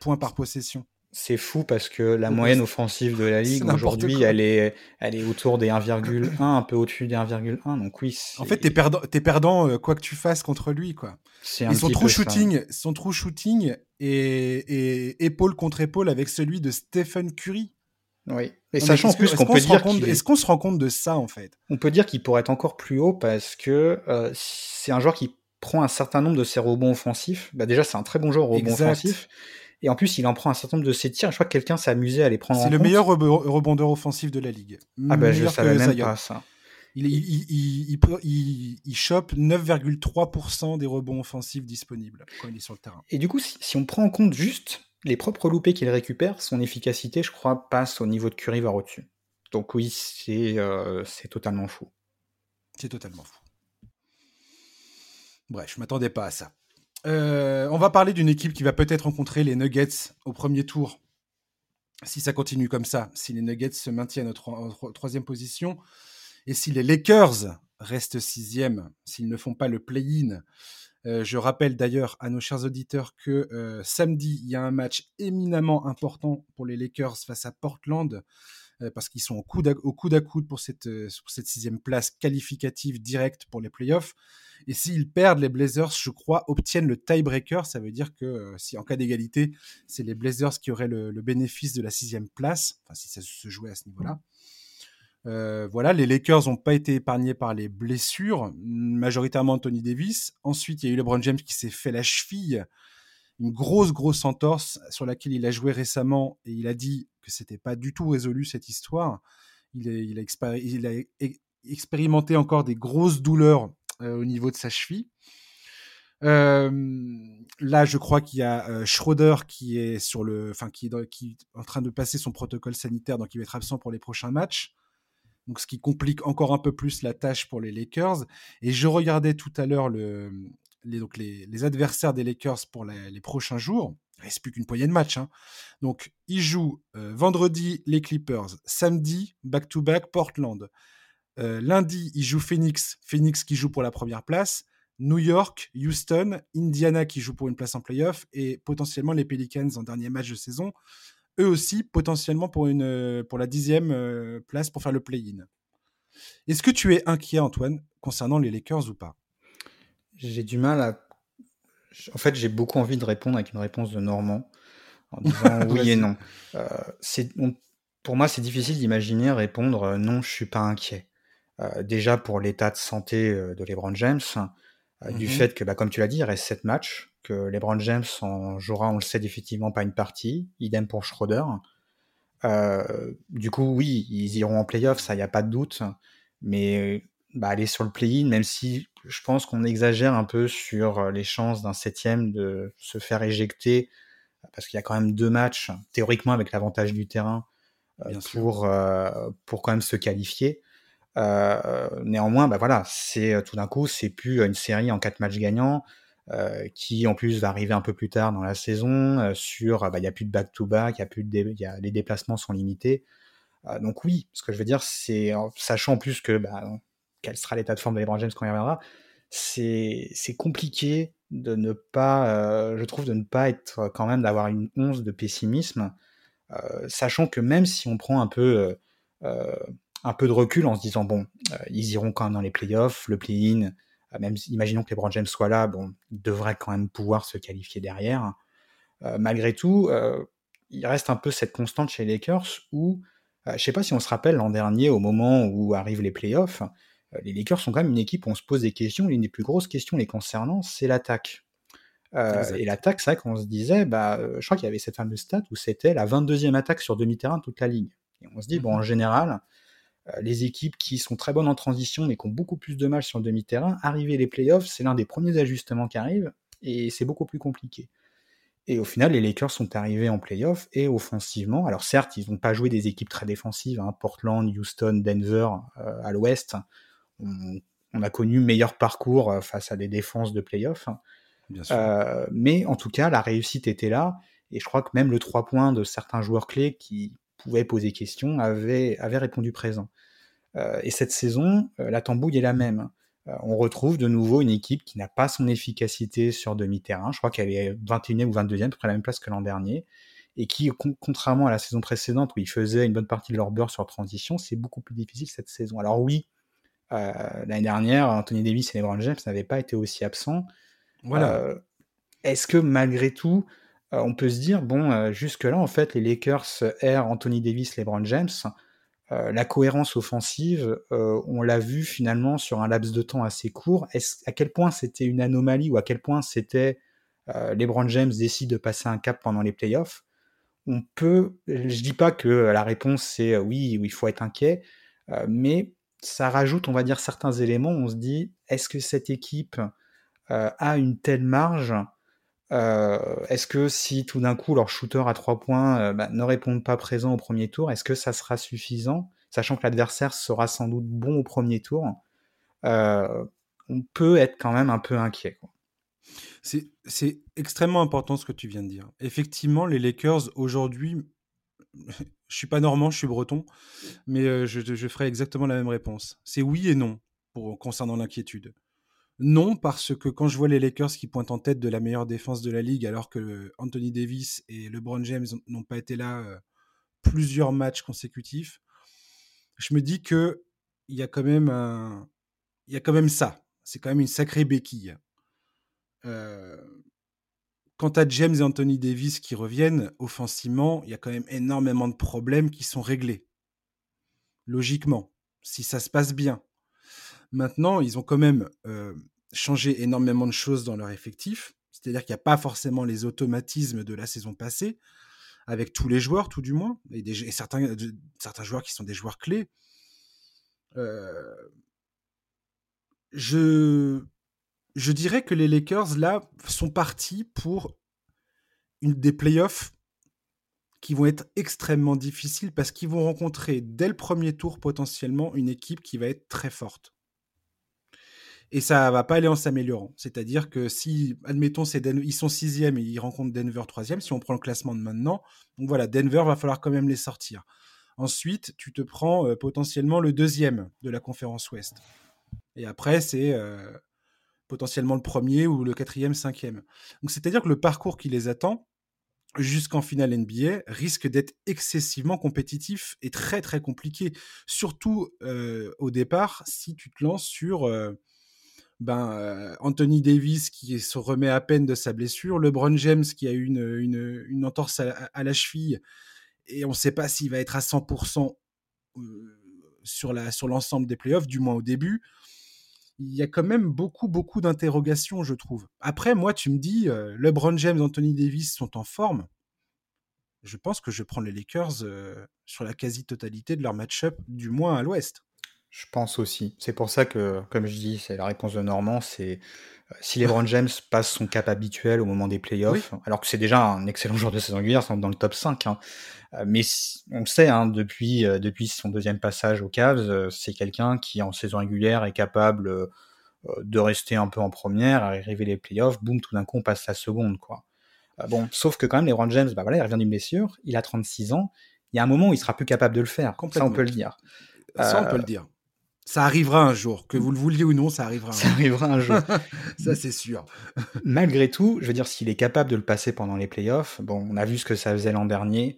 points par possession. C'est fou parce que la moyenne offensive de la ligue aujourd'hui, elle est, elle est autour des 1,1, un peu au-dessus des 1,1. Donc oui. En fait, t'es perdant, es perdant quoi que tu fasses contre lui, quoi. Et son true shooting, son true shooting et, épaule contre épaule avec celui de Stephen Curry. Oui. Et sachant plus qu'on peut dire est-ce qu'on se rend compte de ça en fait? On peut dire qu'il pourrait être encore plus haut parce que euh, c'est un joueur qui prend un certain nombre de ses rebonds offensifs. Bah déjà, c'est un très bon joueur au rebond offensif. Et en plus, il en prend un certain nombre de ses tirs. Je crois que quelqu'un s'est amusé à les prendre. C'est le meilleur rebondeur offensif de la ligue. Ah bah je savais même pas ça. Il, il, il, chope 9,3% des rebonds offensifs disponibles quand il est sur le terrain. Et du coup, si, on prend en compte juste les propres loupés qu'il récupère, son efficacité, je crois, passe au niveau de Curry vers au-dessus. Donc oui, c'est euh, totalement fou. C'est totalement fou. Bref, je m'attendais pas à ça. Euh, on va parler d'une équipe qui va peut-être rencontrer les Nuggets au premier tour. Si ça continue comme ça, si les Nuggets se maintiennent en troisième position, et si les Lakers restent sixième, s'ils ne font pas le play-in, euh, je rappelle d'ailleurs à nos chers auditeurs que euh, samedi, il y a un match éminemment important pour les Lakers face à Portland, parce qu'ils sont au coude à, coude, pour cette, sixième place qualificative directe pour les playoffs. Et s'ils perdent, les Blazers, je crois, obtiennent le tiebreaker. Ça veut dire que si en cas d'égalité, c'est les Blazers qui auraient le, bénéfice de la sixième place, enfin si ça se jouait à ce niveau-là. Euh, voilà, les Lakers n'ont pas été épargnés par les blessures, majoritairement Anthony Davis. Ensuite, il y a eu LeBron James qui s'est fait la cheville, une grosse, grosse entorse sur laquelle il a joué récemment et il a dit que c'était pas du tout résolu cette histoire. Il, a, expérimenté encore des grosses douleurs euh, au niveau de sa cheville. Euh, là, je crois qu'il y a Schroeder qui est sur le, enfin qui qui est en train de passer son protocole sanitaire, donc il va être absent pour les prochains matchs donc ce qui complique encore un peu plus la tâche pour les Lakers. Et je regardais tout à l'heure le, les, adversaires des Lakers pour les, prochains jours. Il reste plus qu'une poignée de matchs. Hein. Donc ils jouent euh, vendredi les Clippers, samedi back-to-back Portland. Euh, lundi, ils jouent Phoenix, Phoenix qui joue pour la première place. New York, Houston, Indiana qui joue pour une place en playoff et potentiellement les Pelicans en dernier match de saison eux aussi potentiellement pour, euh, la dixième place pour faire le play-in. Est-ce que tu es inquiet, Antoine, concernant les Lakers ou pas? J'ai du mal à. En fait, j'ai beaucoup envie de répondre avec une réponse de Normand, en disant oui et non. Euh, pour moi, c'est difficile d'imaginer répondre non, je suis pas inquiet. déjà pour l'état de santé de LeBron James, du mmh fait que, bah, comme tu l'as dit, il reste 7 matchs que LeBron James en jouera, on le sait définitivement, pas une partie. Idem pour Schroeder. Euh, du coup, oui, ils iront en playoff, ça, il n'y a pas de doute. mais bah, aller sur le play-in, même si je pense qu'on exagère un peu sur les chances d'un septième de se faire éjecter, parce qu'il y a quand même deux matchs, théoriquement avec l'avantage du terrain, pour, pour quand même se qualifier. néanmoins, bah voilà, c'est tout d'un coup, c'est plus une série en quatre matchs gagnants. Euh, qui en plus va arriver un peu plus tard dans la saison. Euh, sur, bah, il n'y a plus de back-to-back, plus de y a, les déplacements sont limités. Euh, donc oui, ce que je veux dire, c'est sachant en plus que bah, quel sera l'état de forme de LeBron James quand il reviendra, c'est compliqué de ne pas, je trouve, de ne pas être quand même d'avoir une once de pessimisme, sachant que même si on prend un peu un peu de recul en se disant bon, ils iront quand même dans les playoffs, le play-in, euh, même imaginons que LeBron James soit là, bon, il devrait quand même pouvoir se qualifier derrière. Euh, malgré tout, euh, il reste un peu cette constante chez les Lakers où, je ne sais pas si on se rappelle l'an dernier, au moment où arrivent les playoffs, les Lakers sont quand même une équipe où on se pose des questions. L'une des plus grosses questions les concernant, c'est l'attaque. et l'attaque, c'est vrai qu'on se disait, bah, je crois qu'il y avait cette fameuse stat où c'était la 22e attaque sur demi-terrain de toute la ligue. Et on se dit, bon, en mmh général, euh, les équipes qui sont très bonnes en transition mais qui ont beaucoup plus de mal sur le demi-terrain, arriver les playoffs, c'est l'un des premiers ajustements qui arrivent et c'est beaucoup plus compliqué. Et au final, les Lakers sont arrivés en playoffs et offensivement. Alors certes, ils n'ont pas joué des équipes très défensives, hein, Portland, Houston, Denver euh, à l'ouest. On, a connu meilleur parcours euh, face à des défenses de playoffs. mais en tout cas, la réussite était là. Et je crois que même le 3 points de certains joueurs clés qui pouvait poser question avait répondu présent. Euh, et cette saison, euh, la tambouille est la même. Euh, on retrouve de nouveau une équipe qui n'a pas son efficacité sur demi-terrain. Je crois qu'elle est 21e ou 22e, à peu près la même place que l'an dernier. Et qui, contrairement à la saison précédente où ils faisaient une bonne partie de leur beurre sur transition, c'est beaucoup plus difficile cette saison. Alors oui, l'année dernière, Anthony Davis et LeBron James n'avaient pas été aussi absents. Voilà. Est-ce que malgré tout, euh, on peut se dire, bon, euh, jusque-là, en fait, les Lakers air Anthony Davis, LeBron James. Euh, la cohérence offensive, on l'a vu finalement sur un laps de temps assez court. Est à quel point c'était une anomalie ou à quel point c'était LeBron James décide de passer un cap pendant les playoffs? On peut, je dis pas que la réponse c'est oui, il faut être inquiet, mais ça rajoute, on va dire, certains éléments. On se dit, est-ce que cette équipe a une telle marge? Euh, est-ce que si tout d'un coup leur shooter à trois points euh, bah, ne répondent pas présent au premier tour, est-ce que ça sera suffisant, sachant que l'adversaire sera sans doute bon au premier tour euh, On peut être quand même un peu inquiet. C'est extrêmement important ce que tu viens de dire. Effectivement, les Lakers aujourd'hui, je suis pas normand, je suis breton, mais je, je ferai exactement la même réponse. C'est oui et non pour concernant l'inquiétude. Non, parce que quand je vois les Lakers qui pointent en tête de la meilleure défense de la ligue, alors que Anthony Davis et LeBron James n'ont pas été là euh, plusieurs matchs consécutifs, je me dis que il y a quand même un, il y a quand même ça. C'est quand même une sacrée béquille. Euh, quant à James et Anthony Davis qui reviennent offensivement, il y a quand même énormément de problèmes qui sont réglés. Logiquement, si ça se passe bien. Maintenant, ils ont quand même euh, changé énormément de choses dans leur effectif. C'est-à-dire qu'il n'y a pas forcément les automatismes de la saison passée, avec tous les joueurs, tout du moins, et, certains, certains joueurs qui sont des joueurs clés. Euh, je, je dirais que les Lakers, là, sont partis pour une des playoffs qui vont être extrêmement difficiles parce qu'ils vont rencontrer dès le premier tour potentiellement une équipe qui va être très forte et ça va pas aller en s'améliorant. C'est-à-dire que si, admettons, ils sont sixième et ils rencontrent Denver troisième, si on prend le classement de maintenant, donc voilà, Denver va falloir quand même les sortir. Ensuite, tu te prends euh, potentiellement le deuxième de la conférence Ouest. Et après, c'est euh, potentiellement le premier ou le quatrième, cinquième. C'est-à-dire que le parcours qui les attend jusqu'en finale NBA risque d'être excessivement compétitif et très très compliqué. Surtout euh, au départ, si tu te lances sur ben, euh, Anthony Davis qui se remet à peine de sa blessure, LeBron James qui a eu une, entorse à, la cheville et on ne sait pas s'il va être à 100% euh, sur, la, sur l'ensemble des playoffs, du moins au début. Il y a quand même beaucoup, beaucoup d'interrogations, je trouve. Après, moi, tu me dis, euh, LeBron James, Anthony Davis sont en forme. Je pense que je prends les Lakers sur la quasi-totalité de leur match-up, du moins à l'ouest. Je pense aussi. C'est pour ça que, comme je dis, c'est la réponse de Normand, c'est euh, si LeBron James passe son cap habituel au moment des playoffs, alors que c'est déjà un excellent joueur de saison régulière, c'est dans le top 5, hein. Euh, mais on le sait, hein, depuis, euh, depuis son deuxième passage aux Cavs, c'est quelqu'un qui en saison régulière est capable de rester un peu en première, arriver les playoffs, boum, tout d'un coup on passe la seconde, quoi. bon, sauf que quand même, LeBron James, bah voilà, il revient d'une blessure, il a 36 ans, il y a un moment où il sera plus capable de le faire. Ça, on peut le dire. Ça, on peut le dire. Ça arrivera un jour, que vous le vouliez ou non, ça arrivera. Un ça arrivera un jour. ça, c'est sûr. Malgré tout, je veux dire, s'il est capable de le passer pendant les playoffs, bon, on a vu ce que ça faisait l'an dernier.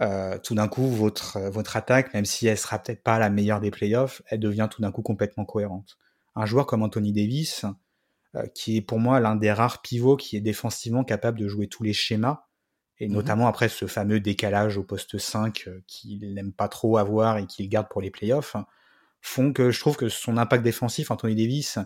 Euh, tout d'un coup, votre, votre attaque, même si elle sera peut-être pas la meilleure des playoffs, elle devient tout d'un coup complètement cohérente. Un joueur comme Anthony Davis, euh, qui est pour moi l'un des rares pivots qui est défensivement capable de jouer tous les schémas, et mmh notamment après ce fameux décalage au poste 5 euh, qu'il n'aime pas trop avoir et qu'il garde pour les playoffs font que je trouve que son impact défensif, Anthony Davis,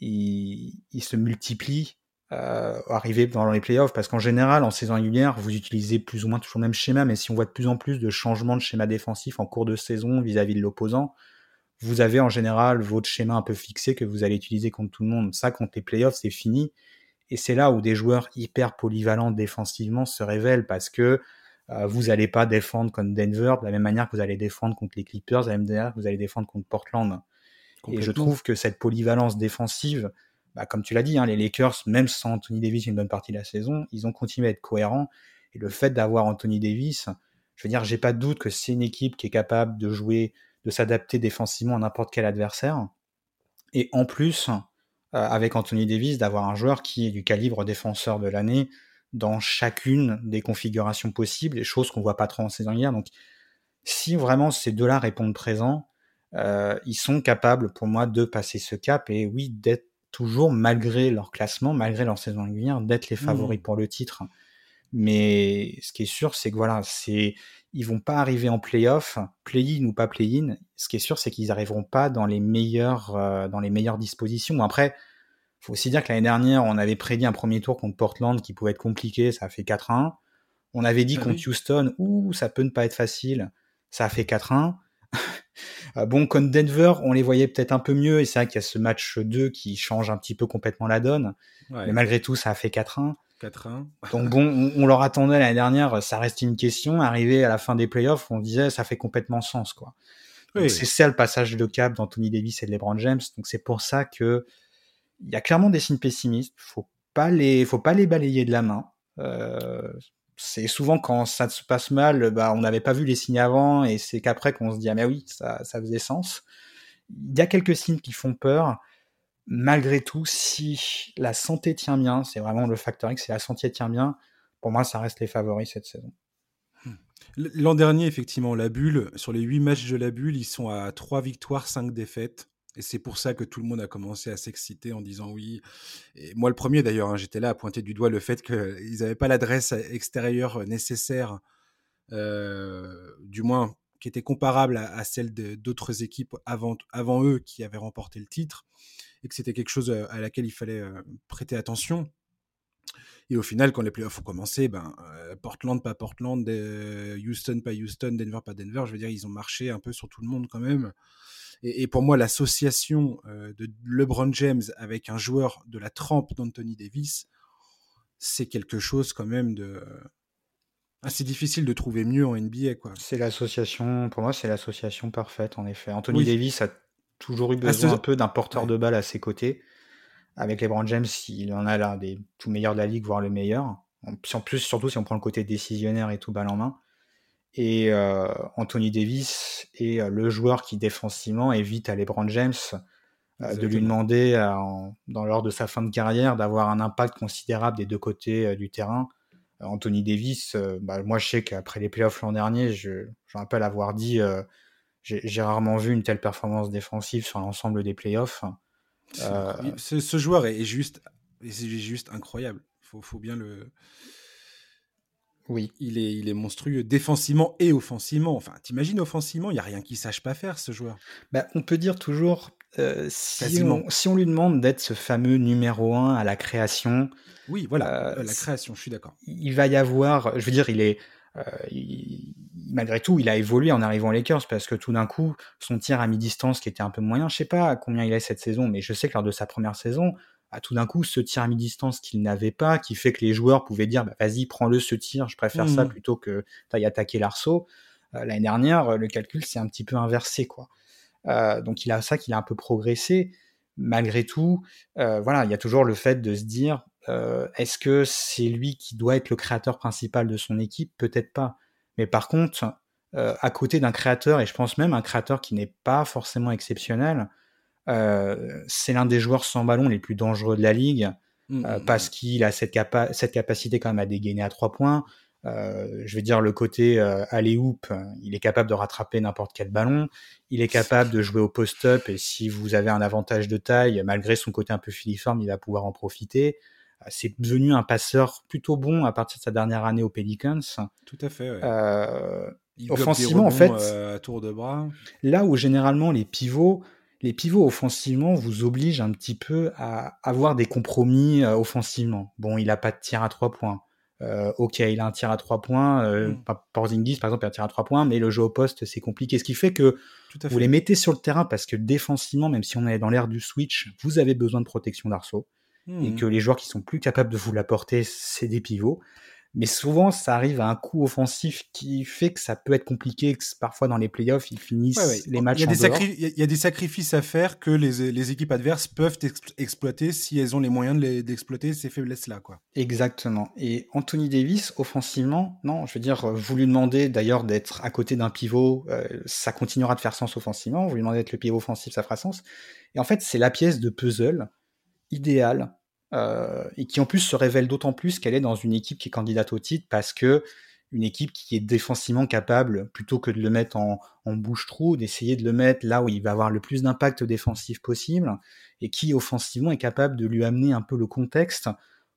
il, se multiplie euh, arrivé dans les playoffs parce qu'en général, en saison régulière, vous utilisez plus ou moins toujours le même schéma, mais si on voit de plus en plus de changements de schéma défensif en cours de saison vis-à-vis de l'opposant, vous avez en général votre schéma un peu fixé que vous allez utiliser contre tout le monde. Ça, contre les playoffs, c'est fini. Et c'est là où des joueurs hyper polyvalents défensivement se révèlent parce que vous n'allez pas défendre contre Denver de la même manière que vous allez défendre contre les Clippers, de la même manière que vous allez défendre contre Portland. Et je trouve que cette polyvalence défensive, bah, comme tu l'as dit, hein, les Lakers, même sans Anthony Davis une bonne partie de la saison, ils ont continué à être cohérents. Et le fait d'avoir Anthony Davis, je veux dire, j'ai pas de doute que c'est une équipe qui est capable de jouer, de s'adapter défensivement à n'importe quel adversaire. Et en plus, euh, avec Anthony Davis, d'avoir un joueur qui est du calibre défenseur de l'année, dans chacune des configurations possibles, des choses qu'on voit pas trop en saison hier. Donc, si vraiment ces deux-là répondent présents, euh, ils sont capables pour moi de passer ce cap et oui, d'être toujours, malgré leur classement, malgré leur saison régulière, d'être les favoris mmh. pour le titre. Mais ce qui est sûr, c'est que voilà, c'est ils vont pas arriver en playoff, play-in ou pas play-in. Ce qui est sûr, c'est qu'ils arriveront pas dans les meilleures, euh, dans les meilleures dispositions. Après, faut aussi dire que l'année dernière, on avait prédit un premier tour contre Portland qui pouvait être compliqué, ça a fait 4-1. On avait dit ah contre Houston, ouh, ça peut ne pas être facile, ça a fait 4-1. Euh, bon, contre Denver, on les voyait peut-être un peu mieux, et c'est vrai qu'il y a ce match 2 qui change un petit peu complètement la donne. Mais malgré tout, ça a fait 4-1. 4-1. Donc bon, on, leur attendait l'année dernière, ça reste une question. Arrivé à la fin des playoffs, on disait ça fait complètement sens, quoi. C'est ça le passage de cap d'Anthony Davis et de LeBron James. Donc c'est pour ça que il y a clairement des signes pessimistes. Faut pas les, faut pas les balayer de la main. Euh, c'est souvent quand ça se passe mal, bah, on n'avait pas vu les signes avant et c'est qu'après qu'on se dit ah mais oui ça, ça faisait sens. Il y a quelques signes qui font peur. Malgré tout, si la santé tient bien, c'est vraiment le facteur X, si la santé tient bien, pour moi ça reste les favoris cette saison. L'an dernier, effectivement, la bulle, sur les 8 matchs de la bulle, ils sont à 3 victoires, 5 défaites. Et c'est pour ça que tout le monde a commencé à s'exciter en disant oui. Et moi, le premier d'ailleurs, hein, j'étais là à pointer du doigt le fait qu'ils n'avaient pas l'adresse extérieure nécessaire, euh, du moins qui était comparable à, celle d'autres équipes avant, eux qui avaient remporté le titre, et que c'était quelque chose euh, à laquelle il fallait euh, prêter attention. Et au final, quand les playoffs ont commencé, ben, Portland, pas Portland, Houston, pas Houston, Denver, pas Denver, je veux dire, ils ont marché un peu sur tout le monde quand même. Et, pour moi, l'association euh, de LeBron James avec un joueur de la trempe d'Anthony Davis, c'est quelque chose quand même de assez difficile de trouver mieux en NBA. quoi. C'est l'association, pour moi, c'est l'association parfaite en effet. Anthony Davis a toujours eu besoin un peu d'un porteur de balle à ses côtés. Avec LeBron James, il en a l'un des tout meilleurs de la ligue, voire le meilleur. En plus, surtout si on prend le côté décisionnaire et tout balle en main. Et euh, Anthony Davis est euh, le joueur qui défensivement évite à LeBron James euh, de lui demander, dans lors de sa fin de carrière, d'avoir un impact considérable des deux côtés du terrain. Anthony Davis, bah, moi je sais qu'après les playoffs l'an dernier, je, je rappelle avoir dit, j'ai rarement vu une telle performance défensive sur l'ensemble des playoffs. Ce, ce, joueur est juste, est juste incroyable. Faut, faut bien le, oui. Il est, il est monstrueux défensivement et offensivement. Enfin, t'imagines offensivement, il n'y a rien qu'il sache pas faire, ce joueur. Bah, on peut dire toujours, euh, si, on, si, on, lui demande d'être ce fameux numéro un à la création. Oui, voilà, euh, la création, je suis d'accord. Il va y avoir, je veux dire, il est. Euh, il, malgré tout, il a évolué en arrivant aux Lakers parce que tout d'un coup, son tir à mi-distance qui était un peu moyen, je sais pas combien il est cette saison, mais je sais que lors de sa première saison, à tout d'un coup, ce tir à mi-distance qu'il n'avait pas, qui fait que les joueurs pouvaient dire, bah, vas-y, prends-le ce tir, je préfère ça mmh. plutôt que t'ailles attaquer l'arceau. Euh, l'année dernière, le calcul s'est un petit peu inversé, quoi. Euh, donc il a ça qu'il a un peu progressé. Malgré tout, euh, voilà, il y a toujours le fait de se dire, est-ce que c'est lui qui doit être le créateur principal de son équipe? Peut-être pas. Mais par contre, à côté d'un créateur, et je pense même un créateur qui n'est pas forcément exceptionnel, euh, c'est l'un des joueurs sans ballon les plus dangereux de la ligue mmh, euh, mmh, parce mmh. qu'il a cette, cette, capacité quand même à dégainer à trois points. Euh, je veux dire le côté aller hoop, il est capable de rattraper n'importe quel ballon. Il est capable de jouer au post-up et si vous avez un avantage de taille, malgré son côté un peu filiforme, il va pouvoir en profiter. C'est devenu un passeur plutôt bon à partir de sa dernière année aux Pelicans. Tout à fait. offensivement, en fait, à tour de bras. Là où généralement les pivots les pivots offensivement vous obligent un petit peu à avoir des compromis euh, offensivement. Bon, il a pas de tir à trois points. Euh, ok, il a un tir à trois points. Euh, mm. Porzingis, par exemple, il a un tir à trois points, mais le jeu au poste, c'est compliqué. Ce qui fait que vous les mettez sur le terrain parce que défensivement, même si on est dans l'ère du switch, vous avez besoin de protection d'arceau. Et mm. que les joueurs qui sont plus capables de vous l'apporter, c'est des pivots mais souvent ça arrive à un coup offensif qui fait que ça peut être compliqué, que parfois dans les playoffs ils finissent les matchs. Il y, a des il y a des sacrifices à faire que les, les équipes adverses peuvent exploiter si elles ont les moyens d'exploiter ces faiblesses-là. quoi. Exactement. Et Anthony Davis, offensivement, non, je veux dire, vous lui demandez d'ailleurs d'être à côté d'un pivot, euh, ça continuera de faire sens offensivement, vous lui demandez d'être le pivot offensif, ça fera sens. Et en fait, c'est la pièce de puzzle idéale euh, et qui en plus se révèle d'autant plus qu'elle est dans une équipe qui est candidate au titre parce que une équipe qui est défensivement capable, plutôt que de le mettre en, en bouche-trou, d'essayer de le mettre là où il va avoir le plus d'impact défensif possible, et qui offensivement est capable de lui amener un peu le contexte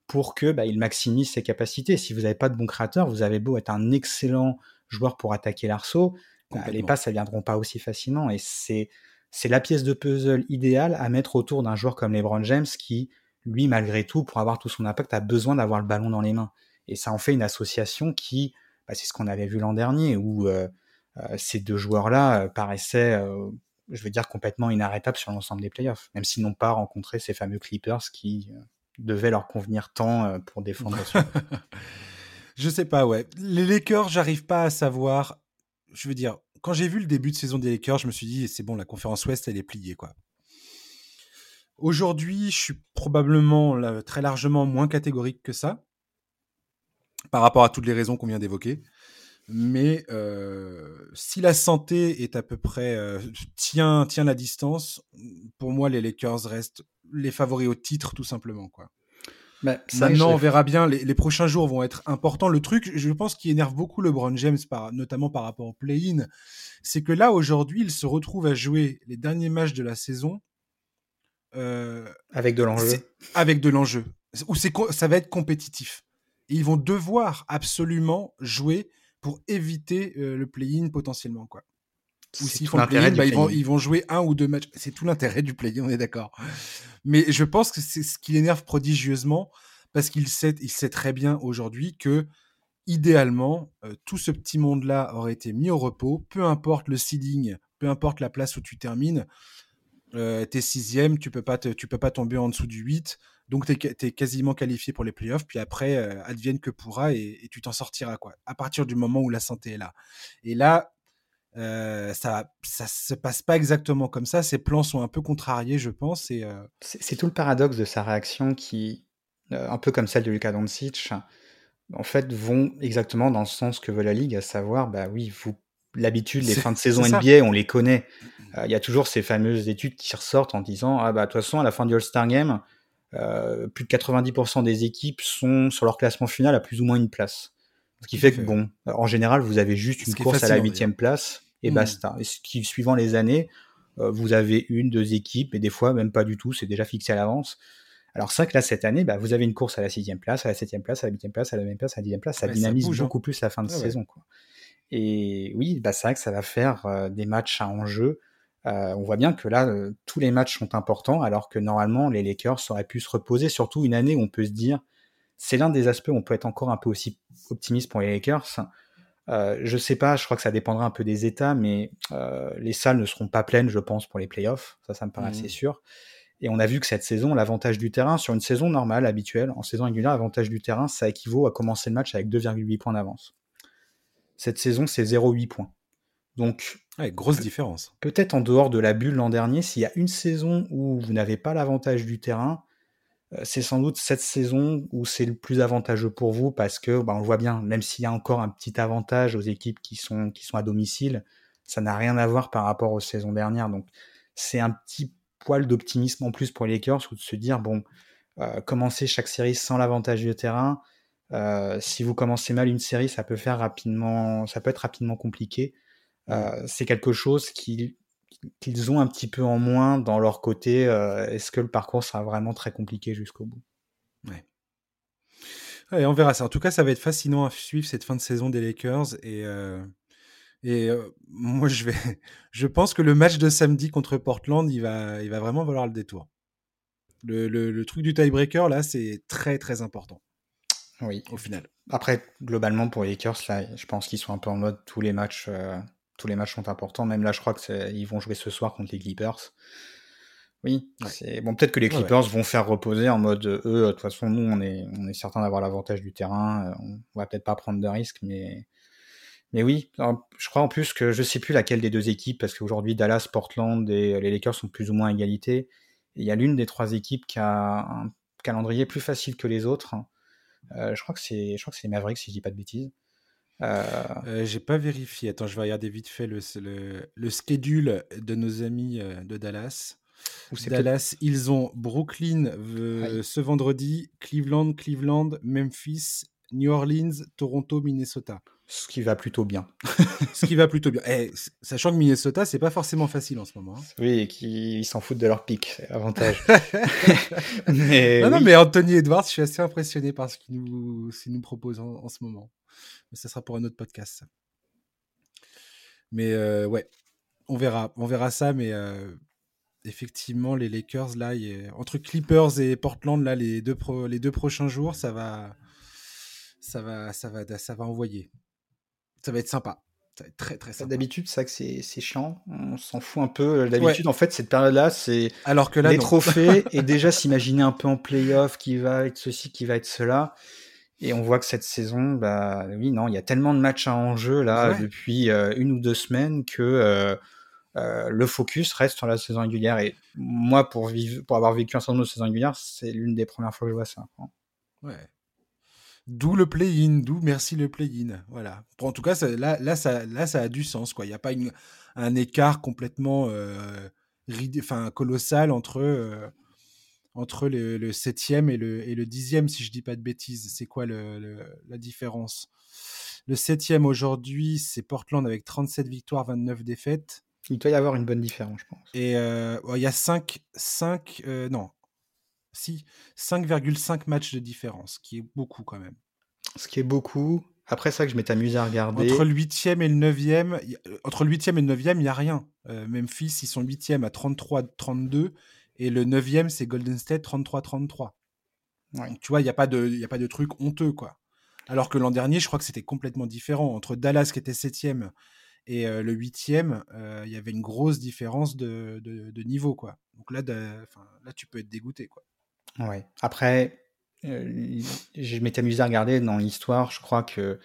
pour que bah, il maximise ses capacités. Si vous n'avez pas de bon créateur, vous avez beau être un excellent joueur pour attaquer l'arceau, bah, les passes ne viendront pas aussi facilement. Et c'est c'est la pièce de puzzle idéale à mettre autour d'un joueur comme LeBron James qui lui, malgré tout, pour avoir tout son impact, a besoin d'avoir le ballon dans les mains. Et ça en fait une association qui, bah, c'est ce qu'on avait vu l'an dernier, où euh, euh, ces deux joueurs-là euh, paraissaient, je veux dire, complètement inarrêtables sur l'ensemble des playoffs, même s'ils n'ont pas rencontré ces fameux Clippers qui devaient leur convenir tant pour défendre. je sais pas, ouais. Les Lakers, j'arrive pas à savoir. Je veux dire, quand j'ai vu le début de saison des Lakers, je me suis dit, c'est bon, la conférence Ouest, elle est pliée, quoi. Aujourd'hui, je suis probablement très largement moins catégorique que ça, par rapport à toutes les raisons qu'on vient d'évoquer. Mais euh, si la santé est à peu près euh, tient, tient la distance, pour moi les Lakers restent les favoris au titre tout simplement quoi. Bah, Maintenant, on verra bien. Les, prochains jours vont être importants. Le truc, je pense, qui énerve beaucoup LeBron James, par, notamment par rapport au play-in, c'est que là aujourd'hui, il se retrouve à jouer les derniers matchs de la saison avec de l'enjeu. Avec de l'enjeu. Où ça va être compétitif. Et ils vont devoir absolument jouer pour éviter euh, le play-in potentiellement. Quoi. Ou s'ils font le play-in, bah, ils, vont, ils vont jouer un ou deux matchs. C'est tout l'intérêt du play-in, on est d'accord. Mais je pense que c'est ce qui l'énerve prodigieusement parce qu'il sait, il sait très bien aujourd'hui que idéalement, euh, tout ce petit monde-là aurait été mis au repos, peu importe le seeding, peu importe la place où tu termines. Euh, t'es sixième, tu peux pas tu peux pas tomber en dessous du 8, donc tu es, quasiment qualifié pour les playoffs, puis après, euh, advienne que pourra, et, tu t'en sortiras, quoi, à partir du moment où la santé est là. Et là, euh, ça ça se passe pas exactement comme ça, ses plans sont un peu contrariés, je pense. C'est, tout le paradoxe de sa réaction qui, un peu comme celle de Luka Doncic, en fait, vont exactement dans le sens que veut la Ligue, à savoir, bah oui, vous l'habitude, les fins de saison NBA, on les connaît. Euh, il y a toujours ces fameuses études qui ressortent en disant ah bah de toute façon à la fin du All-Star Game, euh, plus de 90% des équipes sont sur leur classement final à plus ou moins une place. Ce qui fait que bon, en général, vous avez juste une course à la huitième place et hmm. basta. Et ce qui, suivant les années, euh, vous avez une, deux équipes, et des fois même pas du tout, c'est déjà fixé à l'avance. Alors ça que là cette année, bah, vous avez une course à la sixième place, à la septième place, à la huitième place, à la même place, à la dixième place, ça dynamise hein. beaucoup plus la fin de saison. Quoi. Et oui, bah, c'est vrai que ça va faire des matchs à enjeu. Euh, on voit bien que là, tous les matchs sont importants, alors que normalement, les Lakers auraient pu se reposer, surtout une année où on peut se dire, c'est l'un des aspects où on peut être encore un peu aussi optimiste pour les Lakers. Euh, je sais pas, je crois que ça dépendra un peu des États, mais euh, les salles ne seront pas pleines, je pense, pour les playoffs. Ça, ça me paraît assez Mhm. sûr. Et on a vu que cette saison, l'avantage du terrain, sur une saison normale, habituelle, en saison régulière, l'avantage du terrain, ça équivaut à commencer le match avec 2,8 points d'avance. Cette saison, c'est 0,8 points. Donc, Ouais, grosse différence. peut-être en dehors de la bulle l'an dernier, s'il y a une saison où vous n'avez pas l'avantage du terrain, euh, c'est sans doute cette saison où c'est le plus avantageux pour vous parce que bah, on le voit bien, même s'il y a encore un petit avantage aux équipes qui sont, qui sont à domicile, ça n'a rien à voir par rapport aux saisons dernières. Donc c'est un petit poil d'optimisme en plus pour les Lakers ou de se dire bon, euh, commencer chaque série sans l'avantage du terrain. Euh, si vous commencez mal une série, ça peut faire rapidement, ça peut être rapidement compliqué. Euh, c'est quelque chose qui qu'ils ont un petit peu en moins dans leur côté. euh, Est-ce que le parcours sera vraiment très compliqué jusqu'au bout? Ouais, on verra ça. En tout cas, ça va être fascinant à suivre cette fin de saison des Lakers. Et, et euh, moi, je, vais, je pense que le match de samedi contre Portland, il va, il va vraiment valoir le détour. Le, le, le truc du tiebreaker, là, c'est très, très important Oui. au final. Après, globalement, pour les Lakers, là, je pense qu'ils sont un peu en mode tous les matchs, euh, tous les matchs sont importants. Même là, je crois qu'ils vont jouer ce soir contre les Clippers. Oui, Ouais. c'est bon. Peut-être que les Ouais, ouais. Clippers vont faire reposer en mode eux. De toute façon, nous, on est, on est certain d'avoir l'avantage du terrain. euh, On va peut-être pas prendre de risques, mais, mais oui. Alors, Je crois en plus que je sais plus laquelle des deux équipes, parce qu'aujourd'hui Dallas, Portland et les Lakers sont plus ou moins à égalité. Il y a l'une des trois équipes qui a un calendrier plus facile que les autres. Euh, je crois que c'est, je crois que c'est les Mavericks si je dis pas de bêtises. Euh, Euh, J'ai pas vérifié. Attends, je vais regarder vite fait le, le, le schedule de nos amis euh, de Dallas. Dallas, ils ont Brooklyn euh, ce vendredi, Cleveland, Cleveland, Memphis, New Orleans, Toronto, Minnesota. Ce qui va plutôt bien. Ce qui va plutôt bien. Eh, sachant que Minnesota, c'est pas forcément facile en ce moment. hein. Oui, et qui ils s'en foutent de leur pic, mais non, non, mais Anthony Edwards, je suis assez impressionné par ce qu'il nous, ce qu'il nous propose en, en ce moment. Mais ça sera pour un autre podcast. ça. Mais euh, ouais, on verra, on verra ça. Mais euh, effectivement, les Lakers là, il y a- entre Clippers et Portland là, les deux pro- les deux prochains jours, ça va, ça va, ça va, ça va envoyer. Ça va être sympa. Ça va être très très sympa. D'habitude, c'est que chiant. On s'en fout un peu. D'habitude, en fait, cette période-là, c'est Alors que là, les non. trophées et déjà s'imaginer un peu en playoff qui va être ceci, qui va être cela. Et on voit que cette saison, bah oui, non, il y a tellement de matchs à enjeu là Ouais. depuis euh, une ou deux semaines que euh, euh, le focus reste sur la saison régulière. Et moi, pour vivre, pour avoir vécu un certain nombre de saisons régulières, c'est l'une des premières fois que je vois ça. Ouais. D'où le play-in, d'où merci le play-in. Voilà. En tout cas, ça- là, là, ça, là, ça a du sens. Il n'y a pas une- un écart complètement euh, rid- enfin, colossal entre, euh, entre le, le septième et le, et le dixième, si je dis pas de bêtises. C'est quoi le, le- la différence? Le septième aujourd'hui, c'est Portland avec 37 victoires, 29 défaites. Il doit y avoir une bonne différence, je pense. Et euh, il y a 5, 5 euh, non, si, 5,5 matchs de différence, qui est beaucoup quand même. Ce qui est beaucoup. Après ça, que je m'étais amusé à regarder. Entre le 8e et le 9e, il y a- euh, entre le 8e et le 9e, il n'y a rien. Euh, Memphis, ils sont 8e à 33-32 et le 9e, c'est Golden State 33-33. Ouais. Donc, tu vois, il n'y a, pas de- y a pas de truc honteux, quoi. Alors que l'an dernier, je crois que c'était complètement différent. Entre Dallas, qui était 7e, et euh, le 8e, euh, il y avait une grosse différence de, de- de niveau, quoi. Donc là, de- là, tu peux être dégoûté, quoi. Ouais. Après, euh, je m'étais amusé à regarder dans l'histoire, je crois que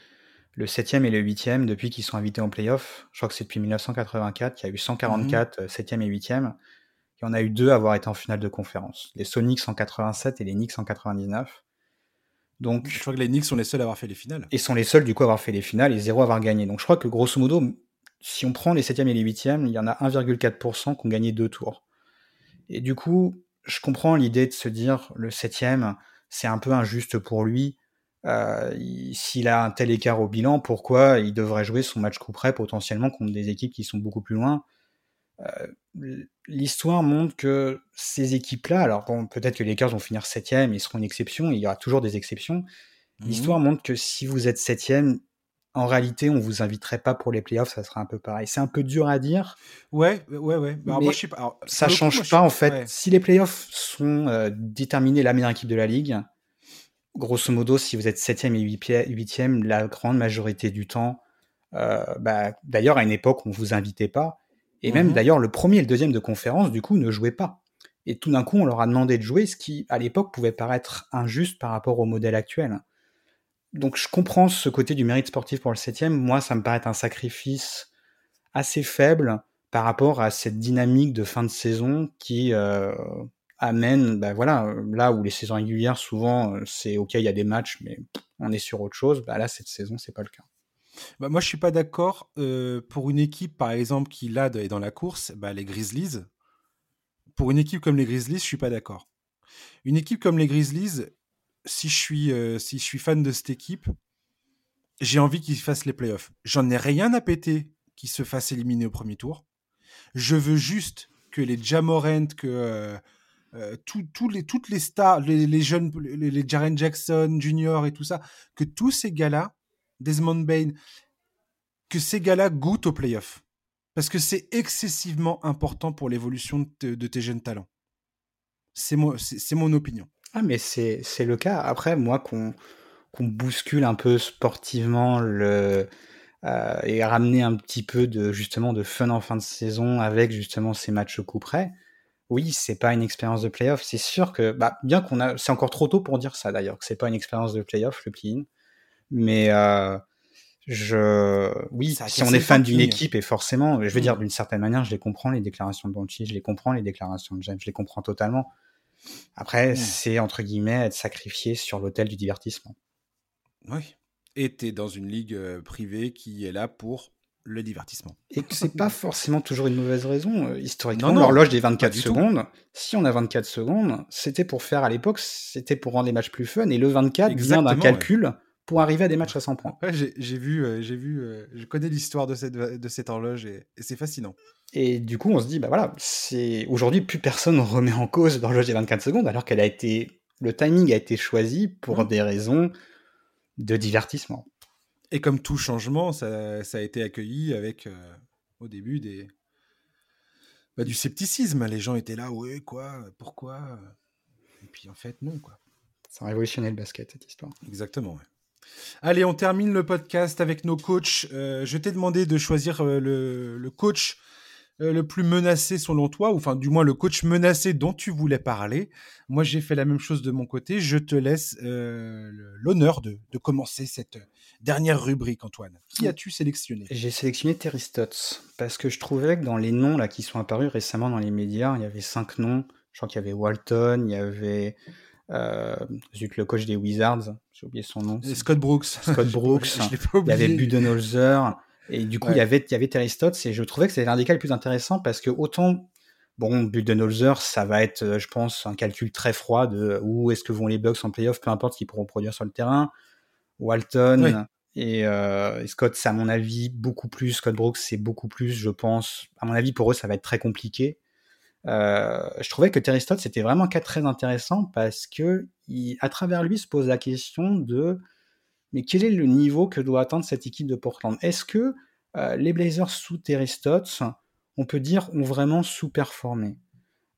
le 7e et le 8e, depuis qu'ils sont invités en playoff, je crois que c'est depuis 1984, qu'il y a eu 144 euh, 7e et 8e, il y en a eu deux à avoir été en finale de conférence. Les Sonics en 87 et les Knicks en 99. Donc, Je crois que les Knicks sont les seuls à avoir fait les finales. et sont les seuls du coup à avoir fait les finales et zéro à avoir gagné. Donc je crois que grosso modo, si on prend les 7e et les 8e, il y en a 1,4% qui ont gagné deux tours. Et du coup, je comprends l'idée de se dire le 7e, c'est un peu injuste pour lui. Euh, il- S'il a un tel écart au bilan, pourquoi il devrait jouer son match coup près potentiellement contre des équipes qui sont beaucoup plus loin? Euh, L'histoire montre que ces équipes-là, alors bon, peut-être que les Lakers vont finir 7e, ils seront une exception, il y aura toujours des exceptions, Mhm. L'histoire montre que si vous êtes septième, en réalité, on vous inviterait pas pour les playoffs, ça sera un peu pareil. C'est un peu dur à dire. Ouais, ouais, ouais. Bah, alors, Mais moi, je sais pas. Alors, Ça coup, change moi, pas en fait. ouais. Si les playoffs sont euh, déterminés la meilleure équipe de la ligue, grosso modo, si vous êtes septième et huitième, la grande majorité du temps, bah, d'ailleurs, à une époque, on vous invitait pas. Et même Mhm. d'ailleurs, le premier et le deuxième de conférence, du coup, ne jouaient pas. Et tout d'un coup, on leur a demandé de jouer, ce qui, à l'époque, pouvait paraître injuste par rapport au modèle actuel. Donc, je comprends ce côté du mérite sportif pour le septième. Moi, ça me paraît un sacrifice assez faible par rapport à cette dynamique de fin de saison qui euh, amène, bah voilà, là où les saisons régulières, souvent, euh, c'est ok, il y a des matchs, mais on est sur autre chose. Bah là, cette saison, c'est pas le cas. Bah, moi, je suis pas d'accord. euh, pour une équipe, par exemple, qui là est dans la course, les Grizzlies. Pour une équipe comme les Grizzlies, je suis pas d'accord. Une équipe comme les Grizzlies, si je suis, euh, si je suis fan de cette équipe, j'ai envie qu'ils fassent les playoffs. J'en ai rien à péter qu'ils se fassent éliminer au premier tour. Je veux juste que les Jamorant, que euh, euh, les, toutes les stars, les, jeunes, les, Jaren Jackson Jr. et tout ça, que tous ces gars-là, Desmond Bain, que ces gars-là goûtent aux playoffs. Parce que c'est excessivement important pour l'évolution de, te- de tes jeunes talents. C'est mon, mon opinion. Ah, mais c'est le cas. Après, moi, qu'on qu'on bouscule un peu sportivement le euh, et ramener un petit peu de justement de fun en fin de saison avec justement ces matchs coup près. Oui, c'est pas une expérience de playoff. C'est sûr que, bah, bien qu'on a, c'est encore trop tôt pour dire ça d'ailleurs, que c'est pas une expérience de playoff le play-in. Mais euh, je, oui, si on est fan d'une équipe et forcément, je veux Mm. dire d'une certaine manière, je les comprends les déclarations de Doncic, je les comprends les déclarations de James, je les comprends totalement. Après, c'est entre guillemets être sacrifié sur l'autel du divertissement. Oui. Et tu es dans une ligue euh, privée qui est là pour le divertissement. Et que c'est pas forcément toujours une mauvaise raison. Euh, Historiquement, l'horloge des pas 24 du tout. secondes, si on a 24 secondes, c'était pour faire à l'époque, c'était pour rendre les matchs plus fun. Et le 24 vient d'un Exactement, calcul pour arriver à des matchs à 100 points. Ouais, j'ai vu, euh, j'ai vu, euh, je connais l'histoire de cette, de cette horloge et, et c'est fascinant. Et du coup, on se dit, bah voilà, c'est aujourd'hui plus personne remet en cause l'horloge des 24 secondes, alors qu'elle a été, le timing a été choisi pour Mm. des raisons de divertissement. Et comme tout changement, ça, ça a été accueilli avec, euh, au début, des, bah, du scepticisme. Les gens étaient là, ouais, quoi, pourquoi? Et puis en fait, non, quoi. Ça a révolutionné le basket, cette histoire. Exactement, ouais. Allez, on termine le podcast avec nos coachs. Euh, je t'ai demandé de choisir euh, le, le coach euh, le plus menacé selon toi, ou enfin du moins le coach menacé dont tu voulais parler. Moi, j'ai fait la même chose de mon côté. Je te laisse l'honneur de, de commencer cette dernière rubrique, Antoine. Qui as-tu sélectionné? J'ai sélectionné Terry Stotts parce que je trouvais que dans les noms là qui sont apparus récemment dans les médias, il y avait cinq noms. Je crois qu'il y avait Walton, il y avait zut, le coach des Wizards, j'ai oublié son nom. Et Scott Brooks. Scott Brooks. je Il y avait Budenholzer et du coup il y avait il y avait Terry Stotts et je trouvais que c'était l'un des cas les plus intéressants parce que autant bon Budenholzer ça va être euh, je pense un calcul très froid de où est-ce que vont les Bucks en playoff peu importe ce qu'ils pourront produire sur le terrain. Walton Oui. et, euh, et Scott c'est à mon avis beaucoup plus Scott Brooks c'est beaucoup plus je pense à mon avis pour eux ça va être très compliqué. Euh, je trouvais que Terry Stotts c'était vraiment un cas très intéressant parce que il, à travers lui se pose la question de mais quel est le niveau que doit atteindre cette équipe de Portland? Est-ce que euh, les Blazers sous Terry Stotts, on peut dire, ont vraiment sous-performé?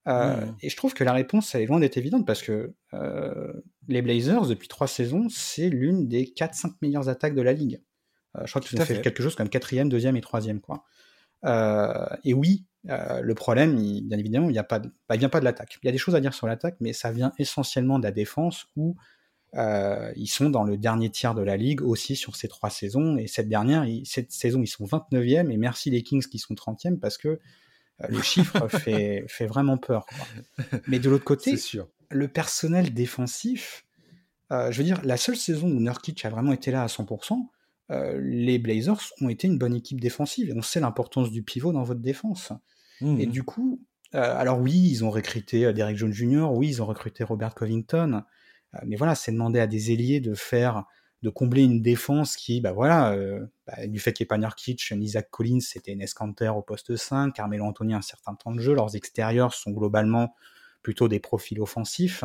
Euh, Mhm. Et je trouve que la réponse, elle est loin d'être évidente parce que les Blazers, depuis trois saisons, c'est l'une des 4-5 meilleures attaques de la ligue. Je crois qu'ils ont fait, fait. quelque chose comme quatrième, deuxième et troisième. Quoi. Et oui, euh, le problème, il- bien évidemment, il ne bah, vient pas de l'attaque. Il y a des choses à dire sur l'attaque, mais ça vient essentiellement de la défense où euh, ils sont dans le dernier tiers de la ligue aussi sur ces trois saisons. Et cette dernière, ils- cette saison, ils sont 29e. Et merci les Kings qui sont 30e parce que euh, le chiffre fait, fait vraiment peur. quoi. Mais de l'autre côté, sûr. le personnel défensif, je veux dire, la seule saison où Nurkic a vraiment été là à 100%, euh, les Blazers ont été une bonne équipe défensive. Et on sait l'importance du pivot dans votre défense. Et Mhm. du coup, euh, alors oui, ils ont recruté euh, Derek Jones Jr., oui, ils ont recruté Robert Covington, euh, mais voilà, c'est demander à des ailiers de faire, de combler une défense qui, bah voilà, euh, bah, du fait qu'il n'y ait pas Nurkic, Zach Collins, c'était Enes Kanter au poste 5, Carmelo Anthony un certain temps de jeu, leurs extérieurs sont globalement plutôt des profils offensifs.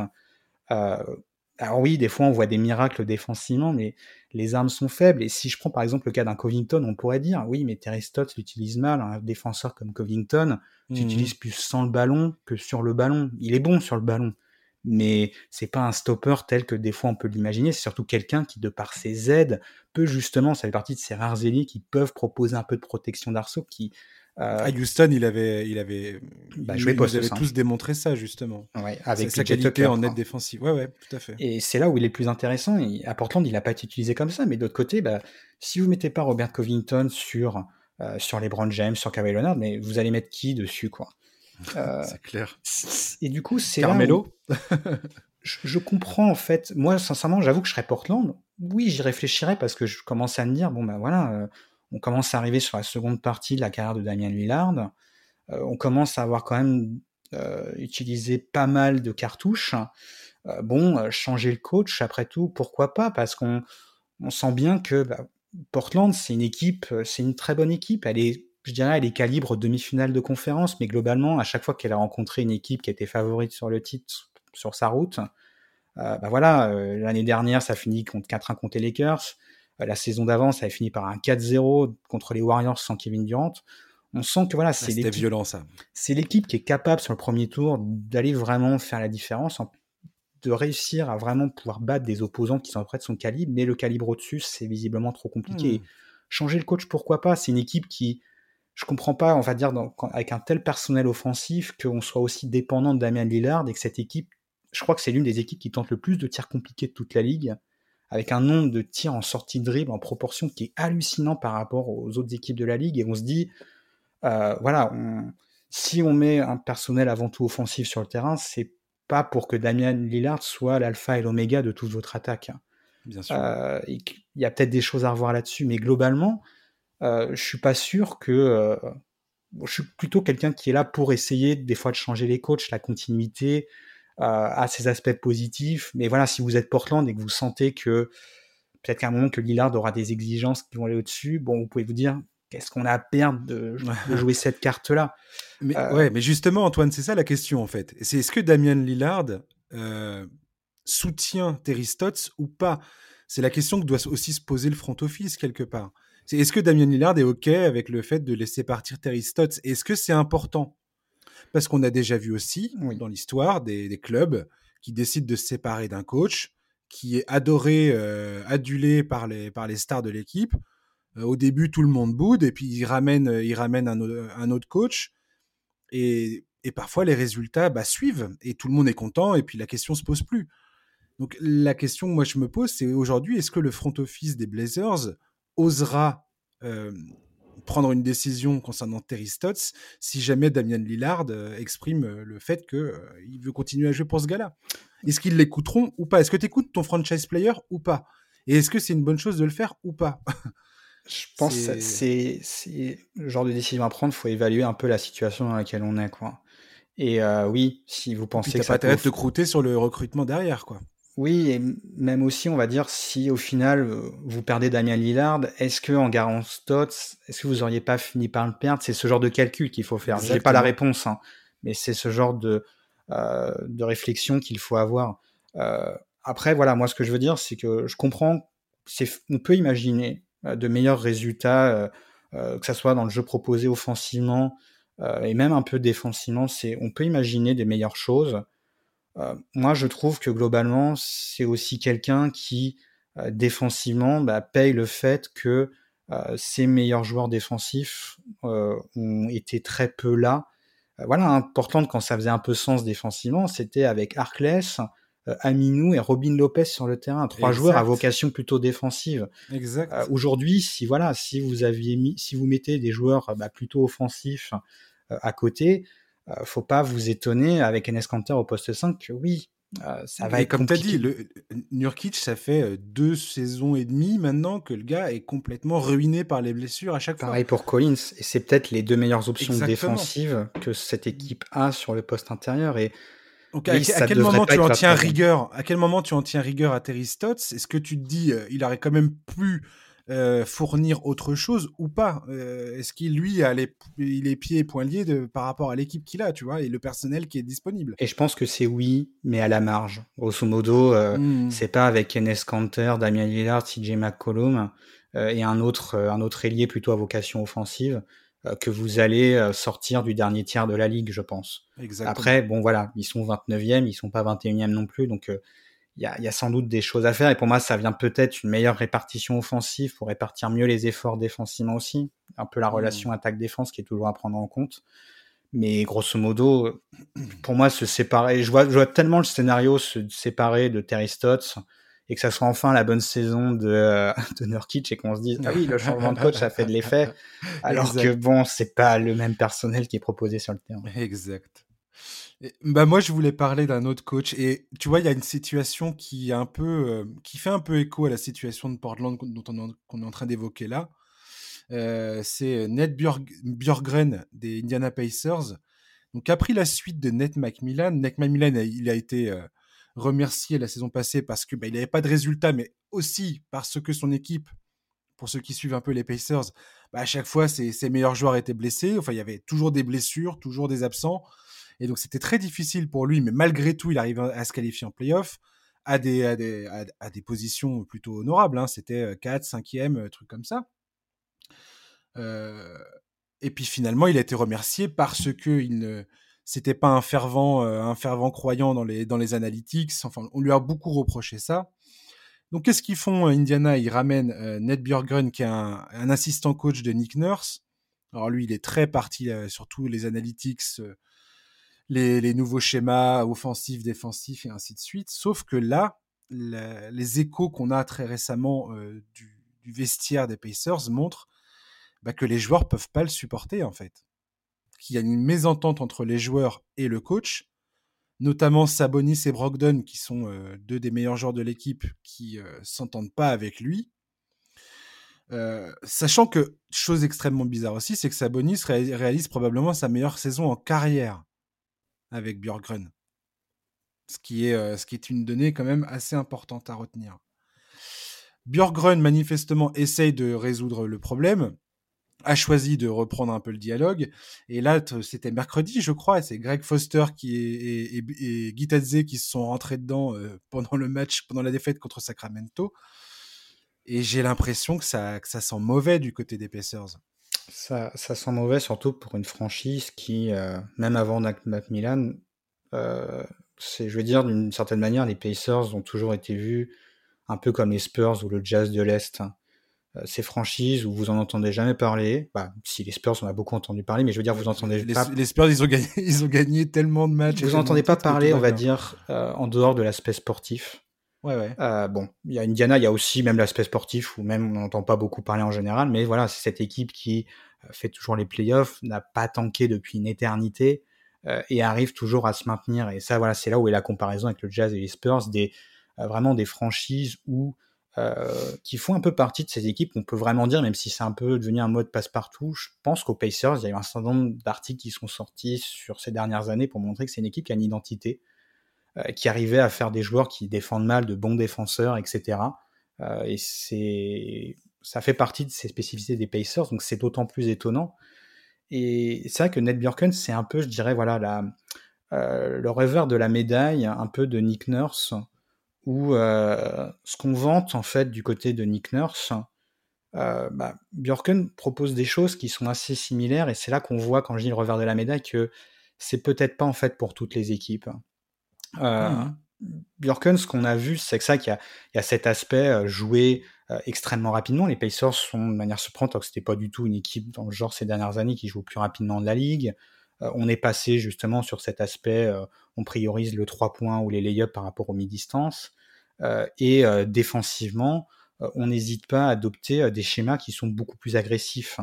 Alors oui, des fois on voit des miracles défensivement, mais les armes sont faibles. Et si je prends par exemple le cas d'un Covington, on pourrait dire, oui, mais Terry Stotts l'utilise mal. Un défenseur comme Covington, utilises plus sans le ballon que sur le ballon. Il est bon sur le ballon, mais c'est pas un stopper tel que des fois on peut l'imaginer. C'est surtout quelqu'un qui, de par ses aides, peut justement, ça fait partie de ces rares ailiers qui peuvent proposer un peu de protection d'arceau, qui à Houston, il avait, il avait, bah, il, poste, avait tous démontré ça justement. Ouais, avec sa qualité en aide défensive. Ouais, ouais, tout à fait. Et c'est là où il est le plus intéressant. Et à Portland, il n'a pas été utilisé comme ça, mais d'autre côté, bah, si vous mettez pas Robert Covington sur euh, sur les Brown James, sur Kawhi Leonard, mais vous allez mettre qui dessus, quoi? Euh, C'est clair. Et du coup, c'est Carmelo? je, je, comprends en fait. Moi, sincèrement, j'avoue que je serais Portland. Oui, j'y réfléchirais parce que je commence à me dire, bon ben voilà on commence à arriver sur la seconde partie de la carrière de Damien Lillard. Euh, on commence à avoir quand même euh, utilisé pas mal de cartouches. Euh, bon, changer le coach, après tout, pourquoi pas? Parce qu'on on sent bien que bah, Portland, c'est une équipe, c'est une très bonne équipe. Elle est, je dirais, elle est calibre demi-finale de conférence, mais globalement, à chaque fois qu'elle a rencontré une équipe qui était favorite sur le titre, sur sa route, bah voilà, l'année dernière, ça finit contre 4-1 contre les Lakers. Euh, la saison d'avant, ça a fini par un 4-0 contre les Warriors sans Kevin Durant. On sent que voilà, c'est l'équipe. violent ça. C'est l'équipe qui est capable sur le premier tour d'aller vraiment faire la différence, de réussir à vraiment pouvoir battre des opposants qui sont près de son calibre, mais le calibre au-dessus, c'est visiblement trop compliqué. Hmm. Changer le coach, pourquoi pas? C'est une équipe qui, je comprends pas, on va dire, avec un tel personnel offensif, qu'on soit aussi dépendant de Damien Lillard et que cette équipe, je crois que c'est l'une des équipes qui tente le plus de tirs compliqués de toute la ligue avec un nombre de tirs en sortie de dribble en proportion qui est hallucinant par rapport aux autres équipes de la ligue. Et on se dit, euh, voilà, si on met un personnel avant tout offensif sur le terrain, c'est pas pour que Damien Lillard soit l'alpha et l'oméga de toute votre attaque. Bien sûr. Euh, il y a peut-être des choses à revoir là-dessus, mais globalement, euh, je suis pas sûr que. Euh, je suis plutôt quelqu'un qui est là pour essayer des fois de changer les coachs, la continuité, a ses aspects positifs. Mais voilà, si vous êtes Portland et que vous sentez que peut-être qu'à un moment que Lillard aura des exigences qui vont aller au-dessus, bon, vous pouvez vous dire qu'est-ce qu'on a à perdre de, jouer cette carte-là? Mais euh, ouais, mais justement, Antoine, c'est ça la question en fait. C'est est-ce que Damien Lillard euh, soutient Terry Stotts ou pas? C'est la question que doit aussi se poser le front office quelque part. C'est est-ce que Damien Lillard est ok avec le fait de laisser partir Terry Stotts? Est-ce que c'est important? Parce qu'on a déjà vu aussi dans l'histoire des, clubs qui décident de se séparer d'un coach qui est adoré, euh, adulé par les, par les stars de l'équipe. Euh, au début, tout le monde boude et puis il ramène, il ramène un, un autre coach. Et, et, parfois, les résultats bah, suivent et tout le monde est content et puis la question se pose plus. Donc la question que moi je me pose, c'est aujourd'hui, est-ce que le front office des Blazers osera euh, prendre une décision concernant Terry Stotts si jamais Damien Lillard euh, exprime euh, le fait qu'il euh, veut continuer à jouer pour ce gars-là. Est-ce qu'ils l'écouteront ou pas? Est-ce que tu écoutes ton franchise player ou pas? Et est-ce que c'est une bonne chose de le faire ou pas? Je pense que c'est le genre de décision à prendre. Il faut évaluer un peu la situation dans laquelle on est. Quoi. Et oui, si vous pensez que ça. pas intérêt de te croûter sur le recrutement derrière. quoi. Oui, et même aussi, on va dire, si au final euh, vous perdez Damien Lillard, est-ce que en garant Stotts, est-ce que vous auriez pas fini par le perdre? C'est ce genre de calcul qu'il faut faire. Je n'ai pas la réponse, hein, mais c'est ce genre de, euh, de réflexion qu'il faut avoir. Euh, après, voilà, moi, ce que je veux dire, c'est que je comprends, c'est, on peut imaginer euh, de meilleurs résultats, euh, que ça soit dans le jeu proposé offensivement et même un peu défensivement. C'est, on peut imaginer des meilleures choses. Euh, moi, je trouve que globalement, c'est aussi quelqu'un qui, euh, défensivement, bah, paye le fait que euh, ses meilleurs joueurs défensifs ont été très peu là. voilà, important quand ça faisait un peu sens défensivement, c'était avec Arkless, Aminou et Robin Lopez sur le terrain, trois joueurs à vocation plutôt défensive. Exact. Aujourd'hui, si voilà, si vous aviez mis, si vous mettez des joueurs bah, plutôt offensifs à côté, euh, faut pas vous étonner avec Enes Kanter au poste 5 que oui, euh, ça va être comme tu as dit, le, Nurkic, ça fait euh, deux saisons et demie maintenant que le gars est complètement ruiné par les blessures à chaque fois. Pareil pour Collins, et c'est peut-être les deux meilleures options défensives que cette équipe a sur le poste intérieur. Et donc, à, quel moment tu en tiens rigueur? À quel moment tu en tiens rigueur à Terry Stotts? Est-ce que tu te dis, il aurait quand même pu euh, fournir autre chose ou pas euh, Est-ce qu'il lui a les, il est pieds et poings liés de, par rapport à l'équipe qu'il a, tu vois, et le personnel qui est disponible? Et je pense que c'est oui, mais à la marge. Grosso modo, euh, mmh. c'est pas avec Enes Kanter, Damien Lillard, CJ McCollum et un autre un autre ailier plutôt à vocation offensive. que vous allez sortir du dernier tiers de la ligue, je pense. Exactement. Après, bon voilà, ils sont 29e, ils sont pas 21e non plus, donc il y a, y, a, sans doute des choses à faire. Et pour moi, ça vient peut-être une meilleure répartition offensive pour répartir mieux les efforts défensivement aussi. Un peu la mmh. relation attaque-défense qui est toujours à prendre en compte. Mais grosso modo, pour moi, se séparer, je vois, je vois tellement le scénario se séparer de Terry Stotts et que ça soit enfin la bonne saison de, de Nurkic et qu'on se dise, ah oui, le changement de coach a fait de l'effet. Alors que bon, c'est pas le même personnel qui est proposé sur le terrain. Exact bah moi, je voulais parler d'un autre coach. Et tu vois, il y a une situation qui, est un peu, euh, qui fait un peu écho à la situation de Portland dont on, est en train d'évoquer là. Euh, c'est Ned Björgren des Indiana Pacers. Donc, a pris la suite de Ned McMillan. Ned McMillan, il a été euh, remercié la saison passée parce que bah, il n'avait pas de résultats, mais aussi parce que son équipe, pour ceux qui suivent un peu les Pacers, bah, à chaque fois, ses, ses meilleurs joueurs étaient blessés. Enfin, il y avait toujours des blessures, toujours des absents. Et donc, c'était très difficile pour lui, mais malgré tout, il arrive à se qualifier en playoff à des, à des, à, des positions plutôt honorables. Hein. C'était 4, 5e, truc comme ça. Euh, et puis finalement, il a été remercié parce que il ne, c'était pas un fervent, euh, un fervent croyant dans les, dans les analytics. Enfin, on lui a beaucoup reproché ça. Donc, qu'est-ce qu'ils font Indiana? Ils ramènent euh, Ned Björgren, qui est un, un, assistant coach de Nick Nurse. Alors lui, il est très parti sur tous les analytics, les, nouveaux schémas offensifs, défensifs et ainsi de suite. Sauf que là, les échos qu'on a très récemment euh, du, vestiaire des Pacers montrent bah, que les joueurs peuvent pas le supporter en fait. Qu'il y a une mésentente entre les joueurs et le coach, notamment Sabonis et Brogdon, qui sont euh, deux des meilleurs joueurs de l'équipe, qui euh, s'entendent pas avec lui. sachant que, chose extrêmement bizarre aussi, c'est que Sabonis réalise probablement sa meilleure saison en carrière avec Björgren. Ce qui, est, euh, ce qui est une donnée quand même assez importante à retenir. Björgren, manifestement, essaye de résoudre le problème, a choisi de reprendre un peu le dialogue. Et là, c'était mercredi, je crois, c'est Greg Foster qui et, et, qui se sont rentrés dedans euh, pendant le match, pendant la défaite contre Sacramento. Et j'ai l'impression que ça, que ça sent mauvais du côté des Pacers. Ça, ça, sent mauvais, surtout pour une franchise qui, euh, même avant Macmillan, euh, c'est, je veux dire, d'une certaine manière, les Pacers ont toujours été vus un peu comme les Spurs ou le Jazz de l'Est. Euh, ces franchises où vous en entendez jamais parler, bah, si les Spurs, on a beaucoup entendu parler, mais je veux dire, vous entendez les, pas... les Spurs, ils ont gagné, ils ont gagné tellement de matchs. Vous entendez pas parler, on va dire, en dehors de l'aspect sportif. Ouais, ouais. Euh, bon, il y a Indiana, il y a aussi même l'aspect sportif où même on n'entend pas beaucoup parler en général, mais voilà, c'est cette équipe qui euh, fait toujours les playoffs, n'a pas tanké depuis une éternité euh, et arrive toujours à se maintenir. Et ça, voilà, c'est là où est la comparaison avec le Jazz et les Spurs, des vraiment des franchises qui font un peu partie de ces équipes. On peut vraiment dire, même si c'est un peu devenu un mode passe-partout, je pense qu'aux Pacers, il y a eu un certain nombre d'articles qui sont sortis sur ces dernières années pour montrer que c'est une équipe qui a une identité qui arrivait à faire des joueurs qui défendent mal, de bons défenseurs, etc. Euh, et c'est ça fait partie de ces spécificités des Pacers, donc c'est d'autant plus étonnant. Et c'est vrai que Ned Bjorken, c'est un peu, je dirais, voilà, la, euh, le revers de la médaille, un peu de Nick Nurse, où euh, ce qu'on vante en fait du côté de Nick Nurse, euh, bah, Bjorken propose des choses qui sont assez similaires, et c'est là qu'on voit, quand je dis le revers de la médaille, que c'est peut-être pas en fait pour toutes les équipes. Euh, mmh. Bjorken, ce qu'on a vu, c'est que ça qu'il y, a cet aspect euh, joué euh, extrêmement rapidement. Les Pacers sont de manière surprenante, alors que c'était pas du tout une équipe dans le genre ces dernières années qui joue plus rapidement de la ligue. on est passé justement sur cet aspect, on priorise le 3 points ou les lay-ups par rapport aux mi-distance. et défensivement, on n'hésite pas à adopter des schémas qui sont beaucoup plus agressifs.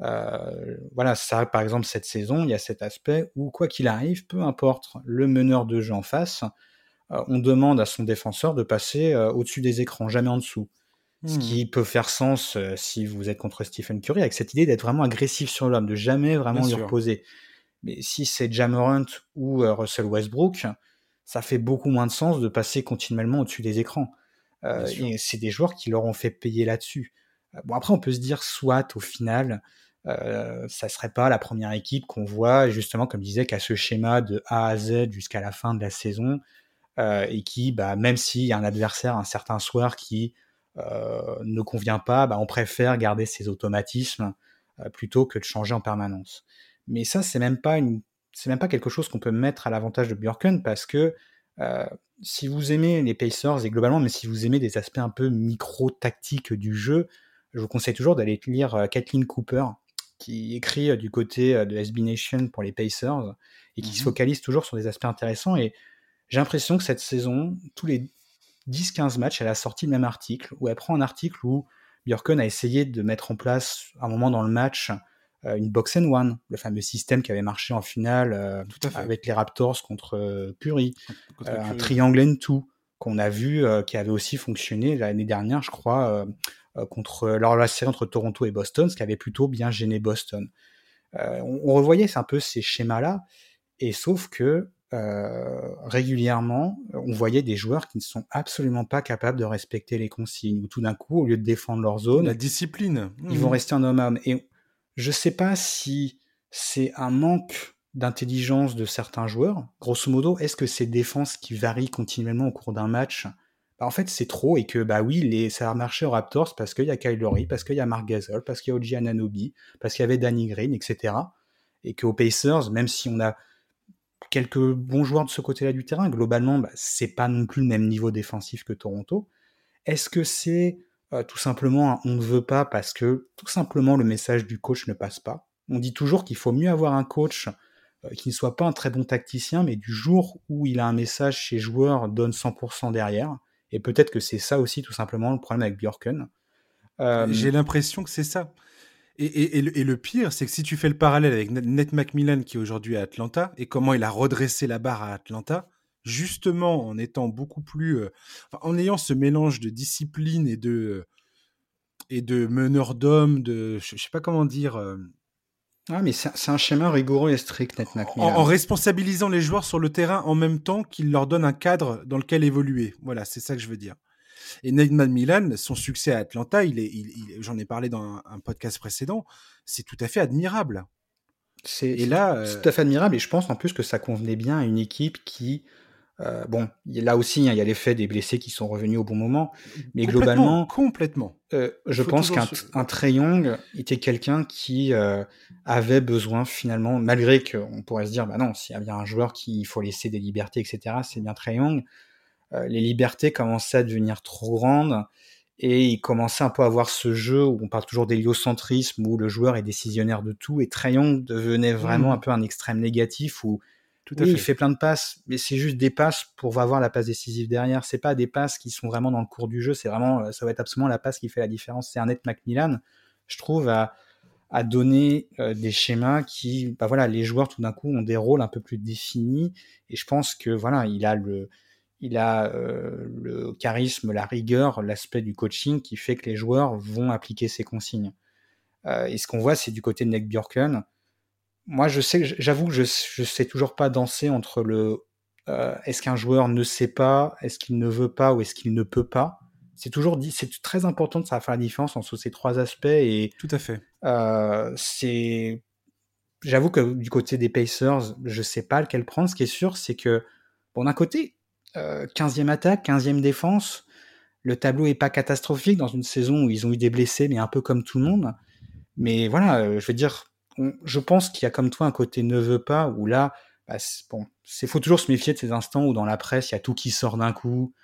Euh, voilà, ça, par exemple, cette saison, il y a cet aspect où, quoi qu'il arrive, peu importe le meneur de jeu en face, euh, on demande à son défenseur de passer euh, au-dessus des écrans, jamais en dessous. Ce qui hmm. peut faire sens si vous êtes contre Stephen Curry, avec cette idée d'être vraiment agressif sur l'homme, de jamais vraiment lui reposer. Mais si c'est Jamorant ou Russell Westbrook, ça fait beaucoup moins de sens de passer continuellement au-dessus des écrans. et c'est des joueurs qui leur ont fait payer là-dessus. Bon, après, on peut se dire, soit au final, euh, ça serait pas la première équipe qu'on voit, justement, comme je disais, qui a ce schéma de A à Z jusqu'à la fin de la saison, euh, et qui, bah, même s'il y a un adversaire un certain soir qui euh, ne convient pas, bah, on préfère garder ses automatismes plutôt que de changer en permanence. Mais ça, c'est même pas une, c'est même pas quelque chose qu'on peut mettre à l'avantage de Björken parce que si vous aimez les Pacers et globalement, mais si vous aimez des aspects un peu micro-tactiques du jeu, je vous conseille toujours d'aller lire Kathleen Cooper, qui écrit du côté de SB Nation pour les Pacers et qui se mmh focalise toujours sur des aspects intéressants. Et j'ai l'impression que cette saison, tous les 10-15 matchs, elle a sorti le même article, où elle prend un article où Björken a essayé de mettre en place, un moment dans le match, euh, une box and one, le fameux système qui avait marché en finale euh, avec les Raptors contre euh, Curry, un triangle and two qu'on a vu qui avait aussi fonctionné l'année dernière, je crois, contre lors de la série entre Toronto et Boston, ce qui avait plutôt bien gêné Boston. on, on, revoyait un peu ces schémas-là, et sauf que euh, régulièrement, on voyait des joueurs qui ne sont absolument pas capables de respecter les consignes, ou tout d'un coup, au lieu de défendre leur zone, la discipline, ils vont mmh. rester en homme à homme. Et je ne sais pas si c'est un manque d'intelligence de certains joueurs. Grosso modo, est-ce que ces défenses qui varient continuellement au cours d'un match, en fait, c'est trop et que bah oui, ça a marché aux Raptors parce qu'il y a Kyle Lowry, parce qu'il y a Mark Gasol, parce qu'il y a Oji Ananobi, parce qu'il y avait Danny Green, etc. Et qu'aux Pacers, même si on a quelques bons joueurs de ce côté-là du terrain. Globalement, bah, c'est pas non plus le même niveau défensif que Toronto. Est-ce que c'est euh, tout simplement on ne veut pas parce que tout simplement le message du coach ne passe pas? On dit toujours qu'il faut mieux avoir un coach euh, qui ne soit pas un très bon tacticien, mais du jour où il a un message chez joueurs, donne 100% derrière. Et peut-être que c'est ça aussi tout simplement le problème avec Bjorken. Euh, J'ai l'impression que c'est ça. Et, le, pire, c'est que si tu fais le parallèle avec Ned McMillan qui est aujourd'hui à Atlanta et comment il a redressé la barre à Atlanta, justement en étant beaucoup plus, euh, en ayant ce mélange de discipline et de et de meneur d'hommes, de je, sais pas comment dire. Ah mais c'est un schéma rigoureux et strict, Ned McMillan. En, en, responsabilisant les joueurs sur le terrain en même temps qu'il leur donne un cadre dans lequel évoluer. Voilà, c'est ça que je veux dire. Et Neymar Milan, son succès à Atlanta, il est, j'en ai parlé dans un, podcast précédent, c'est tout à fait admirable. C'est là, euh, tout à fait admirable et je pense en plus que ça convenait bien à une équipe qui, euh, bon, là aussi, hein, il y a l'effet des blessés qui sont revenus au bon moment, mais globalement, complètement. Euh, je pense qu'un Trey Young était quelqu'un qui avait besoin finalement, malgré qu'on pourrait se dire, bah non, s'il y a bien un joueur qui faut laisser des libertés, etc., c'est bien Trey Young. Euh, les libertés commençaient à devenir trop grandes et il commençait un peu à avoir ce jeu où on parle toujours d'héliocentrisme où le joueur est décisionnaire de tout et Young devenait vraiment mmh. un peu un extrême négatif où tout il fait plein de passes, mais c'est juste des passes pour avoir la passe décisive derrière. C'est pas des passes qui sont vraiment dans le cours du jeu. C'est vraiment, euh, ça va être absolument la passe qui fait la différence. C'est un net Macmillan, je trouve, à, à donner euh, des schémas qui, bah voilà, les joueurs tout d'un coup ont des rôles un peu plus définis. Et je pense que voilà, il a le, il a euh, le charisme, la rigueur, l'aspect du coaching qui fait que les joueurs vont appliquer ces consignes. Euh, et ce qu'on voit, c'est du côté de Nick Bjorken. Moi, je sais, j'avoue que je, je sais toujours pas danser entre le euh, est-ce qu'un joueur ne sait pas, est-ce qu'il ne veut pas ou est-ce qu'il ne peut pas. C'est toujours dit, c'est très important de savoir faire la différence entre ces trois aspects et tout à fait. c'est, j'avoue que du côté des Pacers, je sais pas lequel prendre. Ce qui est sûr, c'est que bon d'un côté, 15e euh, attaque, 15e défense. Le tableau est pas catastrophique dans une saison où ils ont eu des blessés, mais un peu comme tout le monde. Mais voilà, euh, je veux dire, je pense qu'il y a comme toi un côté ne veut pas, où là, bah, bon, c'est faut toujours se méfier de ces instants où dans la presse, il y a tout qui sort d'un coup,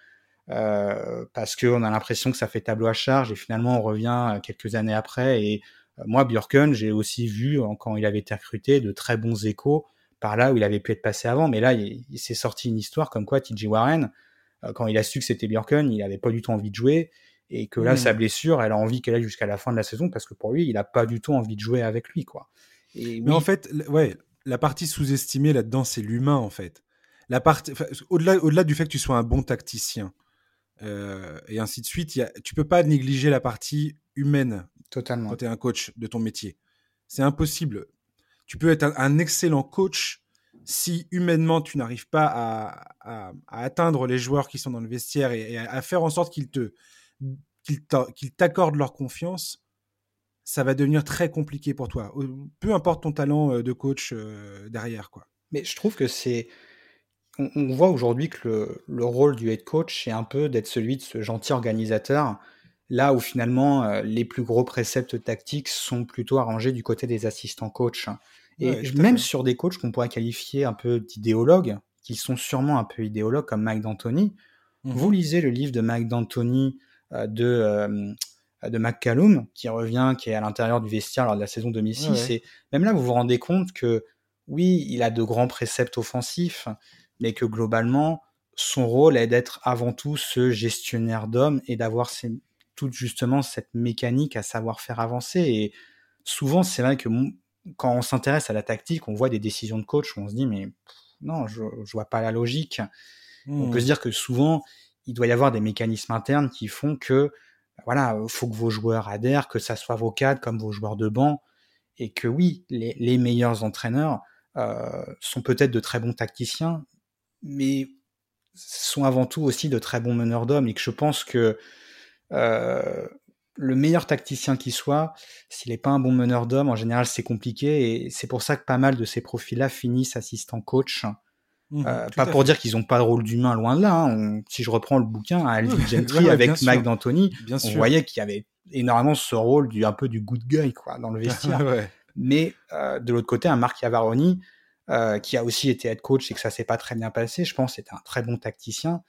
euh, parce qu'on a l'impression que ça fait tableau à charge, et finalement on revient quelques années après. Et moi, Björken, j'ai aussi vu, quand il avait été recruté, de très bons échos par là où il avait pu être passé avant. Mais là, il, s'est sorti une histoire comme quoi TJ Warren, euh, quand il a su que c'était Bjorken, il avait pas du tout envie de jouer et que là, sa hmm. blessure, elle a envie qu'elle aille jusqu'à la fin de la saison parce que pour lui, il a pas du tout envie de jouer avec lui, quoi. Mais en fait, ouais, la partie sous-estimée là-dedans, c'est l'humain, en fait. La partie, au-delà, au-delà du fait que tu sois un bon tacticien euh, et ainsi de suite, y a, tu peux pas négliger la partie humaine. Totalement. Quand tu es un coach de ton métier, c'est impossible tu peux être un, excellent coach si humainement tu n'arrives pas à, atteindre les joueurs qui sont dans le vestiaire et, à faire en sorte qu'ils te qu'ils t'accordent leur confiance, ça va devenir très compliqué pour toi. Peu importe ton talent euh, de coach euh, derrière, quoi. Mais je trouve que c'est on, voit aujourd'hui que le, rôle du head coach, c'est un peu d'être celui de ce gentil organisateur là où finalement les plus gros préceptes tactiques sont plutôt arrangés du côté des assistants coachs. Et même sur des coachs qu'on pourrait qualifier un peu d'idéologues, qui sont sûrement un peu idéologues comme Mike D'Antoni, mmh vous lisez le livre de Mike D'Antoni de de McCallum qui revient, qui est à l'intérieur du vestiaire lors de la saison 2006. Et même là, vous vous rendez compte que oui, il a de grands préceptes offensifs, mais que globalement, son rôle est d'être avant tout ce gestionnaire d'hommes et d'avoir toute justement cette mécanique à savoir faire avancer. Et souvent, c'est vrai que quand on s'intéresse à la tactique, on voit des décisions de coach où on se dit, mais non, je, je vois pas la logique. On peut se dire que souvent, il doit y avoir des mécanismes internes qui font que voilà, faut que vos joueurs adhèrent, que ça soit vos cadres comme vos joueurs de banc, et que oui, les, meilleurs entraîneurs euh, sont peut-être de très bons tacticiens, mais sont avant tout aussi de très bons meneurs d'hommes, et que je pense que euh, le meilleur tacticien qui soit, s'il n'est pas un bon meneur d'hommes, en général c'est compliqué, et c'est pour ça que pas mal de ces profils-là finissent assistant coach Mmh, euh, pas pour dire qu'ils n'ont pas de rôle d'humain, loin de là. Hein. si je reprends le bouquin, Alvin Gentry avec Mike D'Antoni, on voyait qu'il y avait énormément ce rôle du un peu du good guy quoi dans le vestiaire. Mais euh, de l'autre côté, un Marc Yavaroni euh, qui a aussi été head coach et que ça s'est pas très bien passé, je pense, c'était un très bon tacticien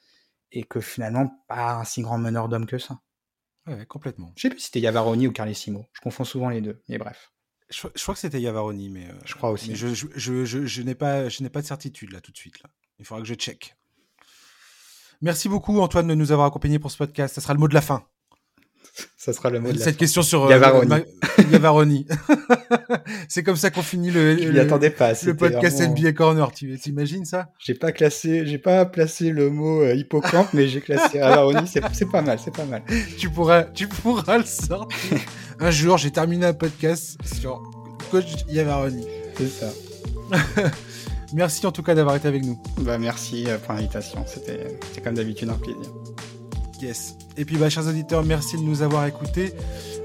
et que finalement pas un si grand meneur d'hommes que ça. Ouais, complètement. Je sais plus si c'était Yavaroni ou Carlissimo. Je confonds souvent les deux, mais bref. Je, crois que c'était Yavaroni, mais. Euh, je crois aussi. je, je, je, je n'ai pas, je n'ai pas de certitude là tout de suite. Là. Il faudra que je check. Merci beaucoup Antoine de nous avoir accompagnés pour ce podcast. Ça sera le mot de la fin. Ça sera le mot de Cette question sur euh, Yavaroni. C'est comme ça qu'on finit le, le, pas, le podcast NBA Corner. Tu imagines ça? J'ai pas classé, j'ai pas placé le mot euh, hippocampe, mais j'ai classé Yavaroni. C'est pas mal, c'est pas mal. Tu pourras, tu pourras le sortir. Un jour, j'ai terminé un podcast sur coach Yavaroni. C'est ça. merci en tout cas d'avoir été avec nous. Bah merci euh, pour l'invitation. C'était comme d'habitude un plaisir. Yes. Et puis, bah, chers auditeurs, merci de nous avoir écoutés.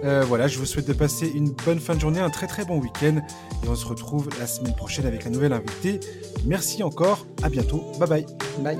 Euh, voilà, je vous souhaite de passer une bonne fin de journée, un très très bon week-end. Et on se retrouve la semaine prochaine avec un nouvel invité. Merci encore. À bientôt. Bye bye. Bye.